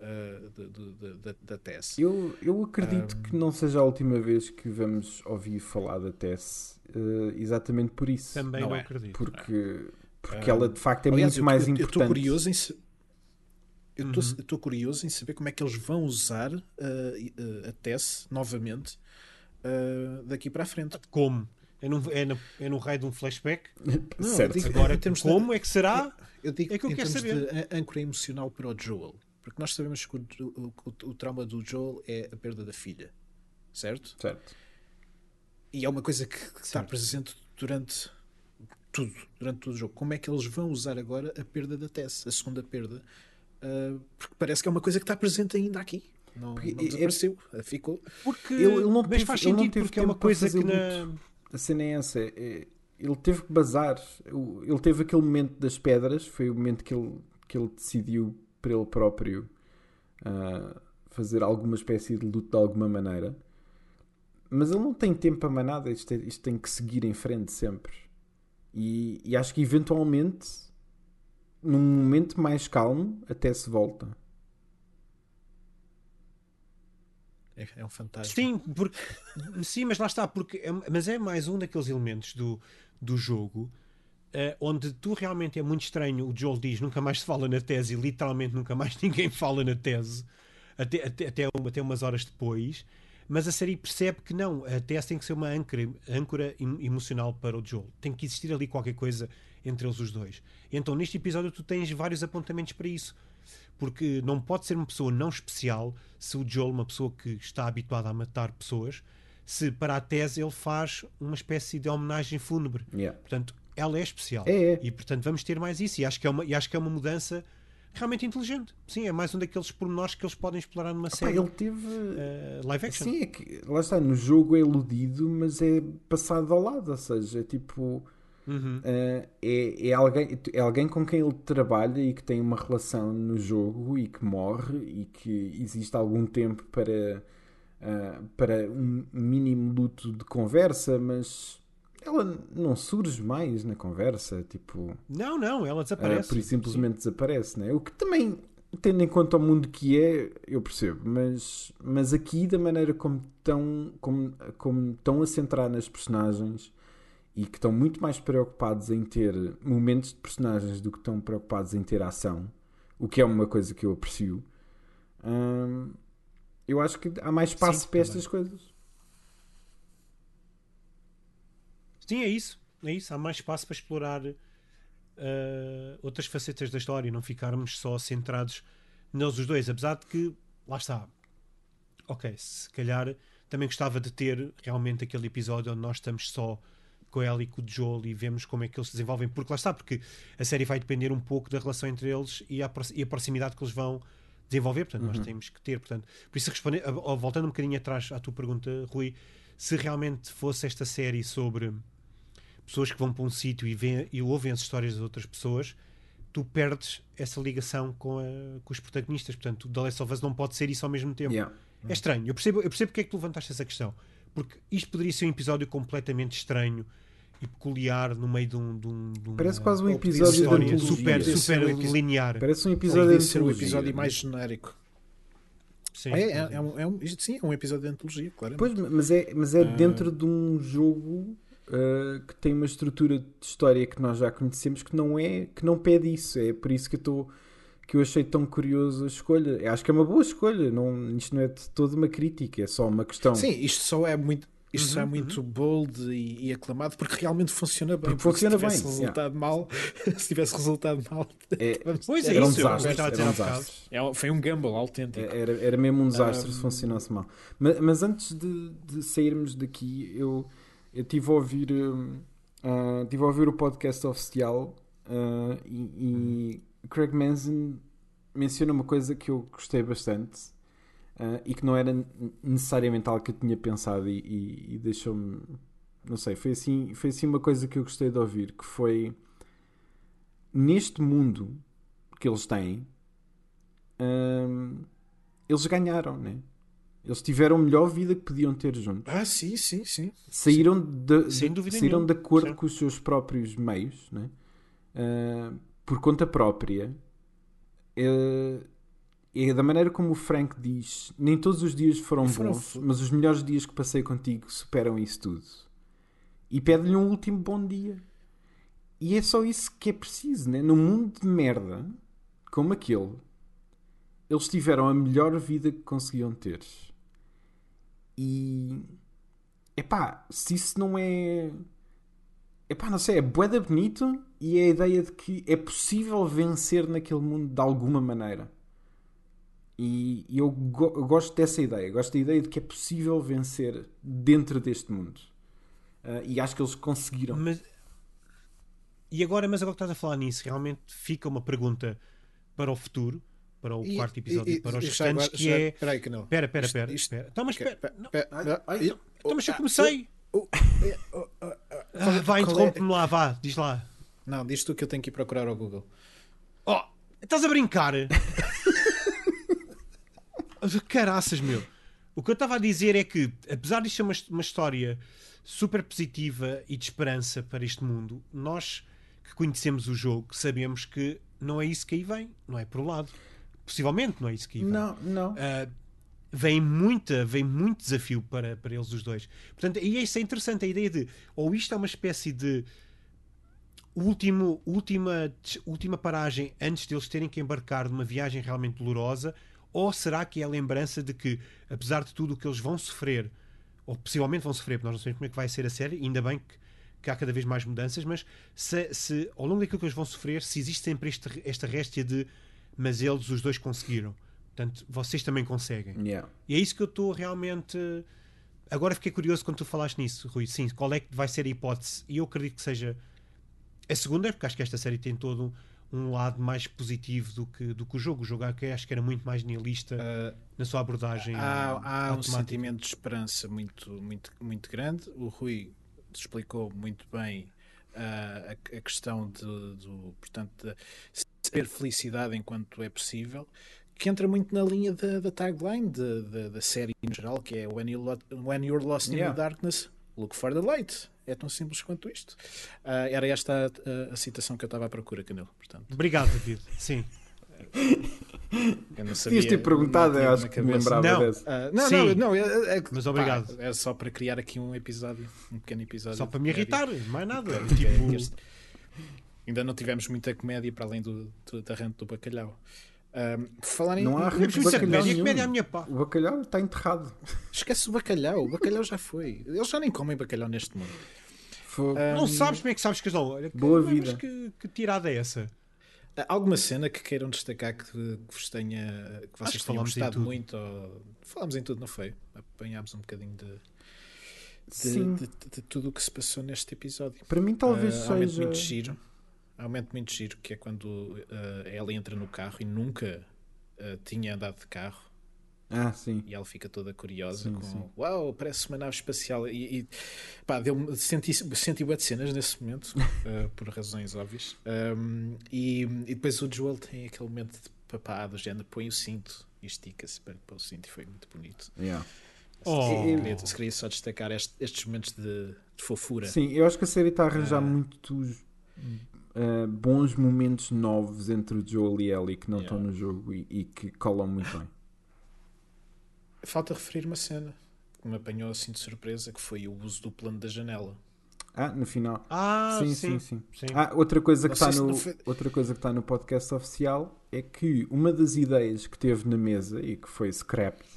uh, de- de- de- da, Tess. Eu, eu acredito que não seja a última vez que vamos ouvir falar da Tess, eh, exatamente por isso. Também Não não, é. acredito. Porque, porque Ah, ela de facto é Aliás, muito eu- mais eu- importante. Eu estou curioso em se- eu Uhum. estou curioso em saber como é que eles vão usar uh, uh, a Tess novamente uh, daqui para a frente. Como? É no, é, no, é no raio de um flashback? certo. eu digo- Agora, em termos de- como é que será? Eu digo É que eu em quero termos saber. de ân- âncora emocional para o Joel. Porque nós sabemos que o, o- o- o trauma do Joel é a perda da filha. Certo? Certo. E é uma coisa que, que está presente durante tudo, durante todo o jogo. Como é que eles vão usar agora a perda da Tess, a segunda perda? Ah, porque parece que é uma coisa que está presente ainda aqui. Não, Porque não é- desapareceu. Ficou. Porque, Ele- ele não mas teve- faz ele não sentido teve porque é uma tempo para coisa que na... A cena é essa. é- ele teve que bazar. Ele teve aquele momento das pedras. Foi o momento que ele, que ele decidiu para ele próprio ah, fazer alguma espécie de luto de alguma maneira. Mas ele não tem tempo para mais nada. Isto, é- isto tem que seguir em frente sempre. E, e acho que eventualmente, num momento mais calmo, até se volta. É, é um fantasma. Sim, porque, sim, mas lá está, porque é, mas é mais um daqueles elementos do, do jogo eh, onde tu realmente é muito estranho. O Joel diz nunca mais se fala na tese e literalmente nunca mais ninguém fala na tese até, até, até, até umas horas depois. Mas a série percebe que não, a Tess tem que ser uma âncora, âncora emocional para o Joel. Tem que existir ali qualquer coisa entre eles os dois. Então, neste episódio, tu tens vários apontamentos para isso. Porque não pode ser uma pessoa não especial se o Joel, uma pessoa que está habituada a matar pessoas, se para a tese ele faz uma espécie de homenagem fúnebre. Yeah. Portanto, ela é especial. É, é. E portanto vamos ter mais isso. E acho que é uma, e acho que é uma mudança realmente inteligente. Sim, é mais um daqueles pormenores que eles podem explorar numa Pá, série ele teve. uh, live action. Sim, é que lá está, no jogo é iludido, mas é passado ao lado, ou seja, é tipo. Uhum. Uh, é, é, alguém, é alguém com quem ele trabalha e que tem uma relação no jogo e que morre e que existe algum tempo para, uh, para um mínimo luto de conversa, mas ela não surge mais na conversa, tipo. Não, não, ela Uh, desaparece. por isso simplesmente desaparece, né? O que também, tendo em conta o mundo que é, eu percebo, mas, mas aqui, da maneira como estão, como, como estão a centrar nas personagens e que estão muito mais preocupados em ter momentos de personagens do que estão preocupados em ter ação, o que é uma coisa que eu aprecio, hum, eu acho que há mais espaço Sim, para também. estas coisas. Sim, é isso. É isso. Há mais espaço para explorar uh, outras facetas da história e não ficarmos só centrados neles os dois. Apesar de que, lá está. Ok, se calhar também gostava de ter realmente aquele episódio onde nós estamos só com ela e com o Joel e vemos como é que eles se desenvolvem. Porque lá está, porque a série vai depender um pouco da relação entre eles e a, e a proximidade que eles vão desenvolver. Portanto, nós temos que ter. Portanto, por isso, responder, a- a- voltando um bocadinho atrás à tua pergunta, Rui, se realmente fosse esta série sobre pessoas que vão para um sítio e, veem- e ouvem as histórias das outras pessoas, tu perdes essa ligação com, a- com os protagonistas. Portanto, o The Last of Us não pode ser isso ao mesmo tempo. Yeah. É estranho. Eu percebo, eu percebo porque é que tu levantaste essa questão. Porque isto poderia ser um episódio completamente estranho e peculiar no meio de um. De um, de uma- Parece quase um episódio de antologia. super, super um linear. Parece um episódio de ser um episódio mais genérico. Sim. É, é, é um, é um- isto sim, é um episódio de antologia, claro. Pois, mas é, mas é Ah. dentro de um jogo uh, que tem uma estrutura de história que nós já conhecemos que não é que não pede isso. É por isso que eu estou que eu achei tão curioso a escolha. Eu acho que é uma boa escolha. Não, isto não é de toda uma crítica, é só uma questão. Sim, isto só é muito. Isto é Uhum, muito bold e, e aclamado porque realmente funciona bem. Porque funciona se tivesse bem, resultado mal, se tivesse resultado mal, É- Pois é era um isso, eu desastre. Era um desastre. É, foi um gamble autêntico. Era, era mesmo um desastre se Um, funcionasse mal. Mas, mas antes de, de sairmos daqui, eu eu estive a ouvir ah, tive a ouvir o podcast oficial ah, e, e Craig Manson menciona uma coisa que eu gostei bastante ah, e que não era necessariamente algo que eu tinha pensado e, e- e deixou-me não sei, foi assim, foi assim uma coisa que eu gostei de ouvir que foi neste mundo que eles têm hum, eles ganharam, né? Eles tiveram a melhor vida que podiam ter juntos. Ah, sim, sim, sim. Saíram de, Sem dúvida saíram nenhuma. de acordo Certo. com os seus próprios meios, né? Ah, por conta própria. É, é da maneira como o Frank diz: nem todos os dias foram, Foram bons, mas os melhores dias que passei contigo superam isso tudo. E pede-lhe um último bom dia. E é só isso que é preciso, né? Num mundo de merda como aquele, eles tiveram a melhor vida que conseguiam ter. E. Epá, se isso não é. Epá, não sei, é boeda bonito e é a ideia de que é possível vencer naquele mundo de alguma maneira. E, eu, go- eu gosto dessa ideia. Gosto da ideia de que é possível vencer dentro deste mundo. Ah, e acho que eles conseguiram. Mas, e agora, mas agora que estás a falar nisso, realmente fica uma pergunta para o futuro, para o E- quarto episódio e- para os já restantes, que é. Espera aí, Canelo. Espera, espera, espera. isto- espera. Então, mas Ok, espera. pe- Não, pe- então, mas eu ah, comecei. oh, Ah, é- interrompe-me lá, vá, diz lá. Não, diz tu que eu tenho que ir procurar ao Google. Oh, estás a brincar? Caraças, meu. O que eu estava a dizer é que, apesar de ser uma, uma história super positiva e de esperança para este mundo, nós que conhecemos o jogo sabemos que não é isso que aí vem, não é por um lado. Possivelmente não é isso que. Não, não. Ah, vem muita, vem muito desafio para, para eles os dois. Portanto, e isso é interessante a ideia de ou isto é uma espécie de último, última, última paragem antes deles terem que embarcar numa viagem realmente dolorosa, Ou será que é a lembrança de que, apesar de tudo o que eles vão sofrer, ou possivelmente vão sofrer, porque nós não sabemos como é que vai ser a série, ainda bem que, que há cada vez mais mudanças, mas se, se ao longo daquilo que eles vão sofrer, se existe sempre este, esta réstia de mas eles os dois conseguiram. Portanto, vocês também conseguem. Yeah. E é isso que eu estou realmente. Agora fiquei curioso quando tu falaste nisso, Rui. Sim, qual é que vai ser a hipótese? E eu acredito que seja a segunda, porque acho que esta série tem todo um lado mais positivo do que, do que o jogo. O jogo acho que era muito mais nihilista Uh, na sua abordagem. há, há um sentimento de esperança muito, muito, muito grande. O Rui explicou muito bem ah, a, a questão de, do, portanto, de ter felicidade enquanto é possível, que entra muito na linha da, da tagline de- da- da série em geral, que é When, you when You're Lost in Yeah. the Darkness, Look for the Light. É tão simples quanto isto. Ah, era esta a, a- a citação que eu estava à procura, Canelo. Portanto, Obrigado, David. Sim. eu não sabia. Ter perguntado, eu acho que me lembrava Não. dessa. Ah, não, Sim. não, não, é, é- Mas pá, obrigado. é só para criar aqui um episódio, um pequeno episódio. Só para me irritar, mais nada. Que- Tipo, que este- Ainda não tivemos muita comédia para além do, do, da rente do bacalhau. Por falar em. Não há rente é bacalhau comédia, minha pá. O bacalhau está enterrado. Esquece o bacalhau. O bacalhau já foi. Eles já nem comem bacalhau neste mundo. Ah, Não sabes como é que sabes que não. Olha, que- Boa vida. Que, que tirada é essa? Alguma cena que queiram destacar que, que vos tenha. que vocês tenham gostado muito? Ou... Falámos em tudo, não foi? Apanhámos um bocadinho de, de, Sim. de, de- tudo o que se passou neste episódio. Para mim, talvez momento seja. muito giro. Há um momento muito giro que é quando ah, ela entra no carro e nunca ah, tinha andado de carro Ah, sim. e ela fica toda curiosa Sim, com sim. uau, parece uma nave espacial e, e pá, deu senti, senti de cenas nesse momento ah, por razões óbvias Um, e, e depois o Joel tem aquele momento de papá do género põe o cinto e estica-se para, para o cinto e foi muito bonito Yeah. Oh. queria, queria só destacar este- estes momentos de, de fofura Sim, eu acho que a série está a arranjar Ah. muitos ah, bons momentos novos entre o Joel e Ellie que não Yeah. estão no jogo e, e que colam muito bem. Falta referir uma cena que me apanhou assim de surpresa que foi o uso do plano da janela Ah, no final. Ah, sim, sim. sim, sim. sim. Ah, outra coisa que está no foi- outra coisa que está no podcast oficial é que uma das ideias que teve na mesa e que foi scrapped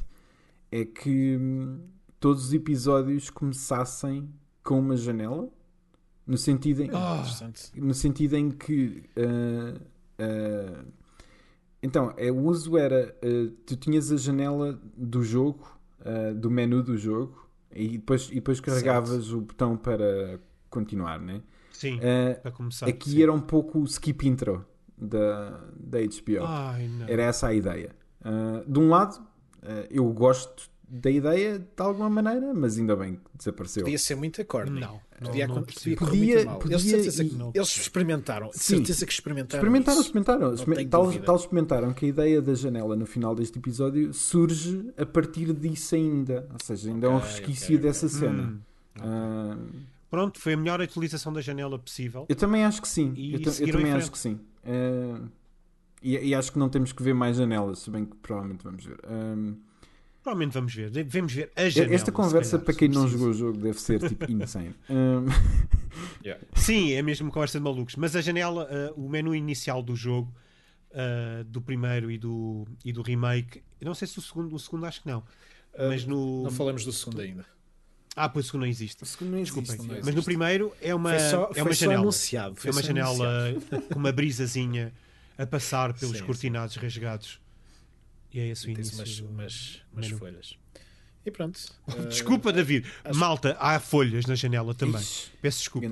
é que hum, todos os episódios começassem com uma janela no sentido em, Ah. no sentido em que ah, ah, então é, o uso era ah, tu tinhas a janela do jogo ah, do menu do jogo e depois, e depois carregavas o botão para continuar né? Sim, Ah, para começar. aqui sim. era um pouco o skip intro da, da HBO Ai, era essa a ideia de um lado eu gosto da ideia de alguma maneira mas ainda bem que desapareceu podia ser muito acorde Não, não, Podia, não podia Podia- mal. podia eles, e- que- Não. eles experimentaram. De Sim. certeza que experimentaram. Experimentaram, isso. experimentaram. Exper- Tal, tal experimentaram que a ideia da janela no final deste episódio surge a partir disso ainda. Ou seja, ainda é um resquício ok, ok. dessa cena. Hum. Ah, Pronto, foi a melhor utilização da janela possível. eu também acho que sim. E eu, eu também acho que sim. Ah, e, e acho que não temos que ver mais janelas, se bem que provavelmente vamos ver. Ah, Provavelmente vamos ver. Devemos ver a janela. esta conversa, calhar, para quem não jogou o jogo, deve ser tipo insane. Sim, é mesmo conversa de malucos. Mas a janela, ah, o menu inicial do jogo, ah, do primeiro e do, e do remake, eu não sei se o segundo, o segundo acho que não. Ah, mas no. Não falamos do segundo ainda. Ah, pois o segundo não existe. não Desculpem. não Mas existe. no primeiro é uma, só, é uma janela. anunciado. Foi É uma só janela anunciado. com uma brisazinha a passar pelos Sim, sim. cortinados rasgados. E é esse o início. umas, do umas, umas folhas. E pronto. Ah, Desculpa, David. acho- Malta, há folhas na janela também. Ixi, Peço desculpa.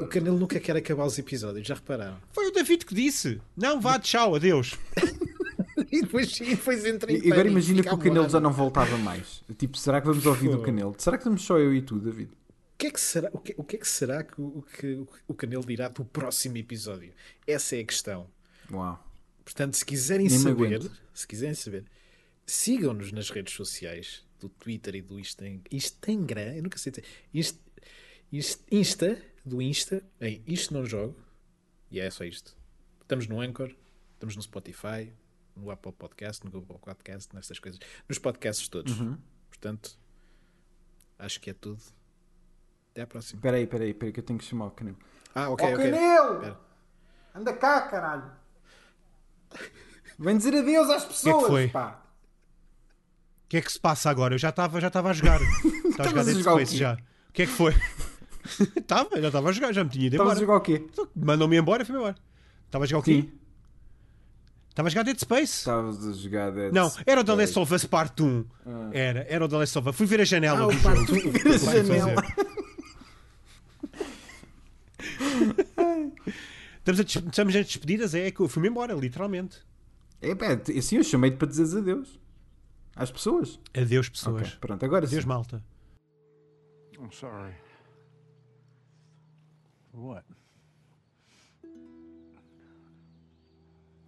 O Canelo nunca quer acabar os episódios, já repararam? Foi o David que disse. Não, vá, tchau, adeus. E depois, e depois entra em E agora imagina que o Canelo já não voltava mais. Tipo, será que vamos ouvir do Fogo. Canelo? Será que estamos só eu e tu, David? O que é que será, o que, o que, é que, será que, o, que o Canelo dirá do próximo episódio? Essa é a questão. Uau. Portanto, se quiserem Nem saber, se quiserem saber, sigam-nos nas redes sociais do Twitter e do Insta- Instagram, eu nunca sei dizer, Insta, Insta, do Insta, em Isto Não Jogo, e é só isto. Estamos no Anchor, estamos no Spotify, no Apple Podcast, no Google Podcast, nestas coisas, nos podcasts todos. Uhum. Portanto, acho que é tudo. Até à próxima. Espera aí, espera aí, que eu tenho que chamar o Canelo. Ah, ok, Ó ok. Espera. Anda cá, caralho! Vem dizer adeus às pessoas, foi? pá! que é que se passa agora? Eu já estava já estava a jogar. Estava a jogar a o Space quê? já. O que é que foi? Estava, já estava a jogar, já me tinha ido Estavas a embora. jogar o quê? Então, Mandou-me embora e fui embora. Estava a jogar o quê? Estava a jogar Dead Space. Estavas a jogar Dead Não, era o The. Last of Us Part 1. Era, era o The Last of Us. Fui ver a janela Ah, do o jogo. parte um. Ver a janela. Estamos, a des- estamos a despedidas, é que eu fui-me embora, literalmente. É, pá, assim eu chamei-te para dizeres adeus. Às pessoas. Adeus, pessoas. Ok, pronto, agora Adeus, sim. malta. I'm sorry. For what?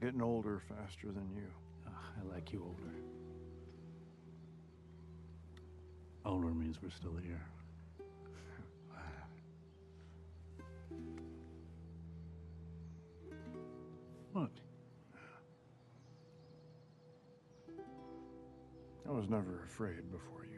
Getting older faster than you. I like you older. Older means we're still here. What? I was never afraid before you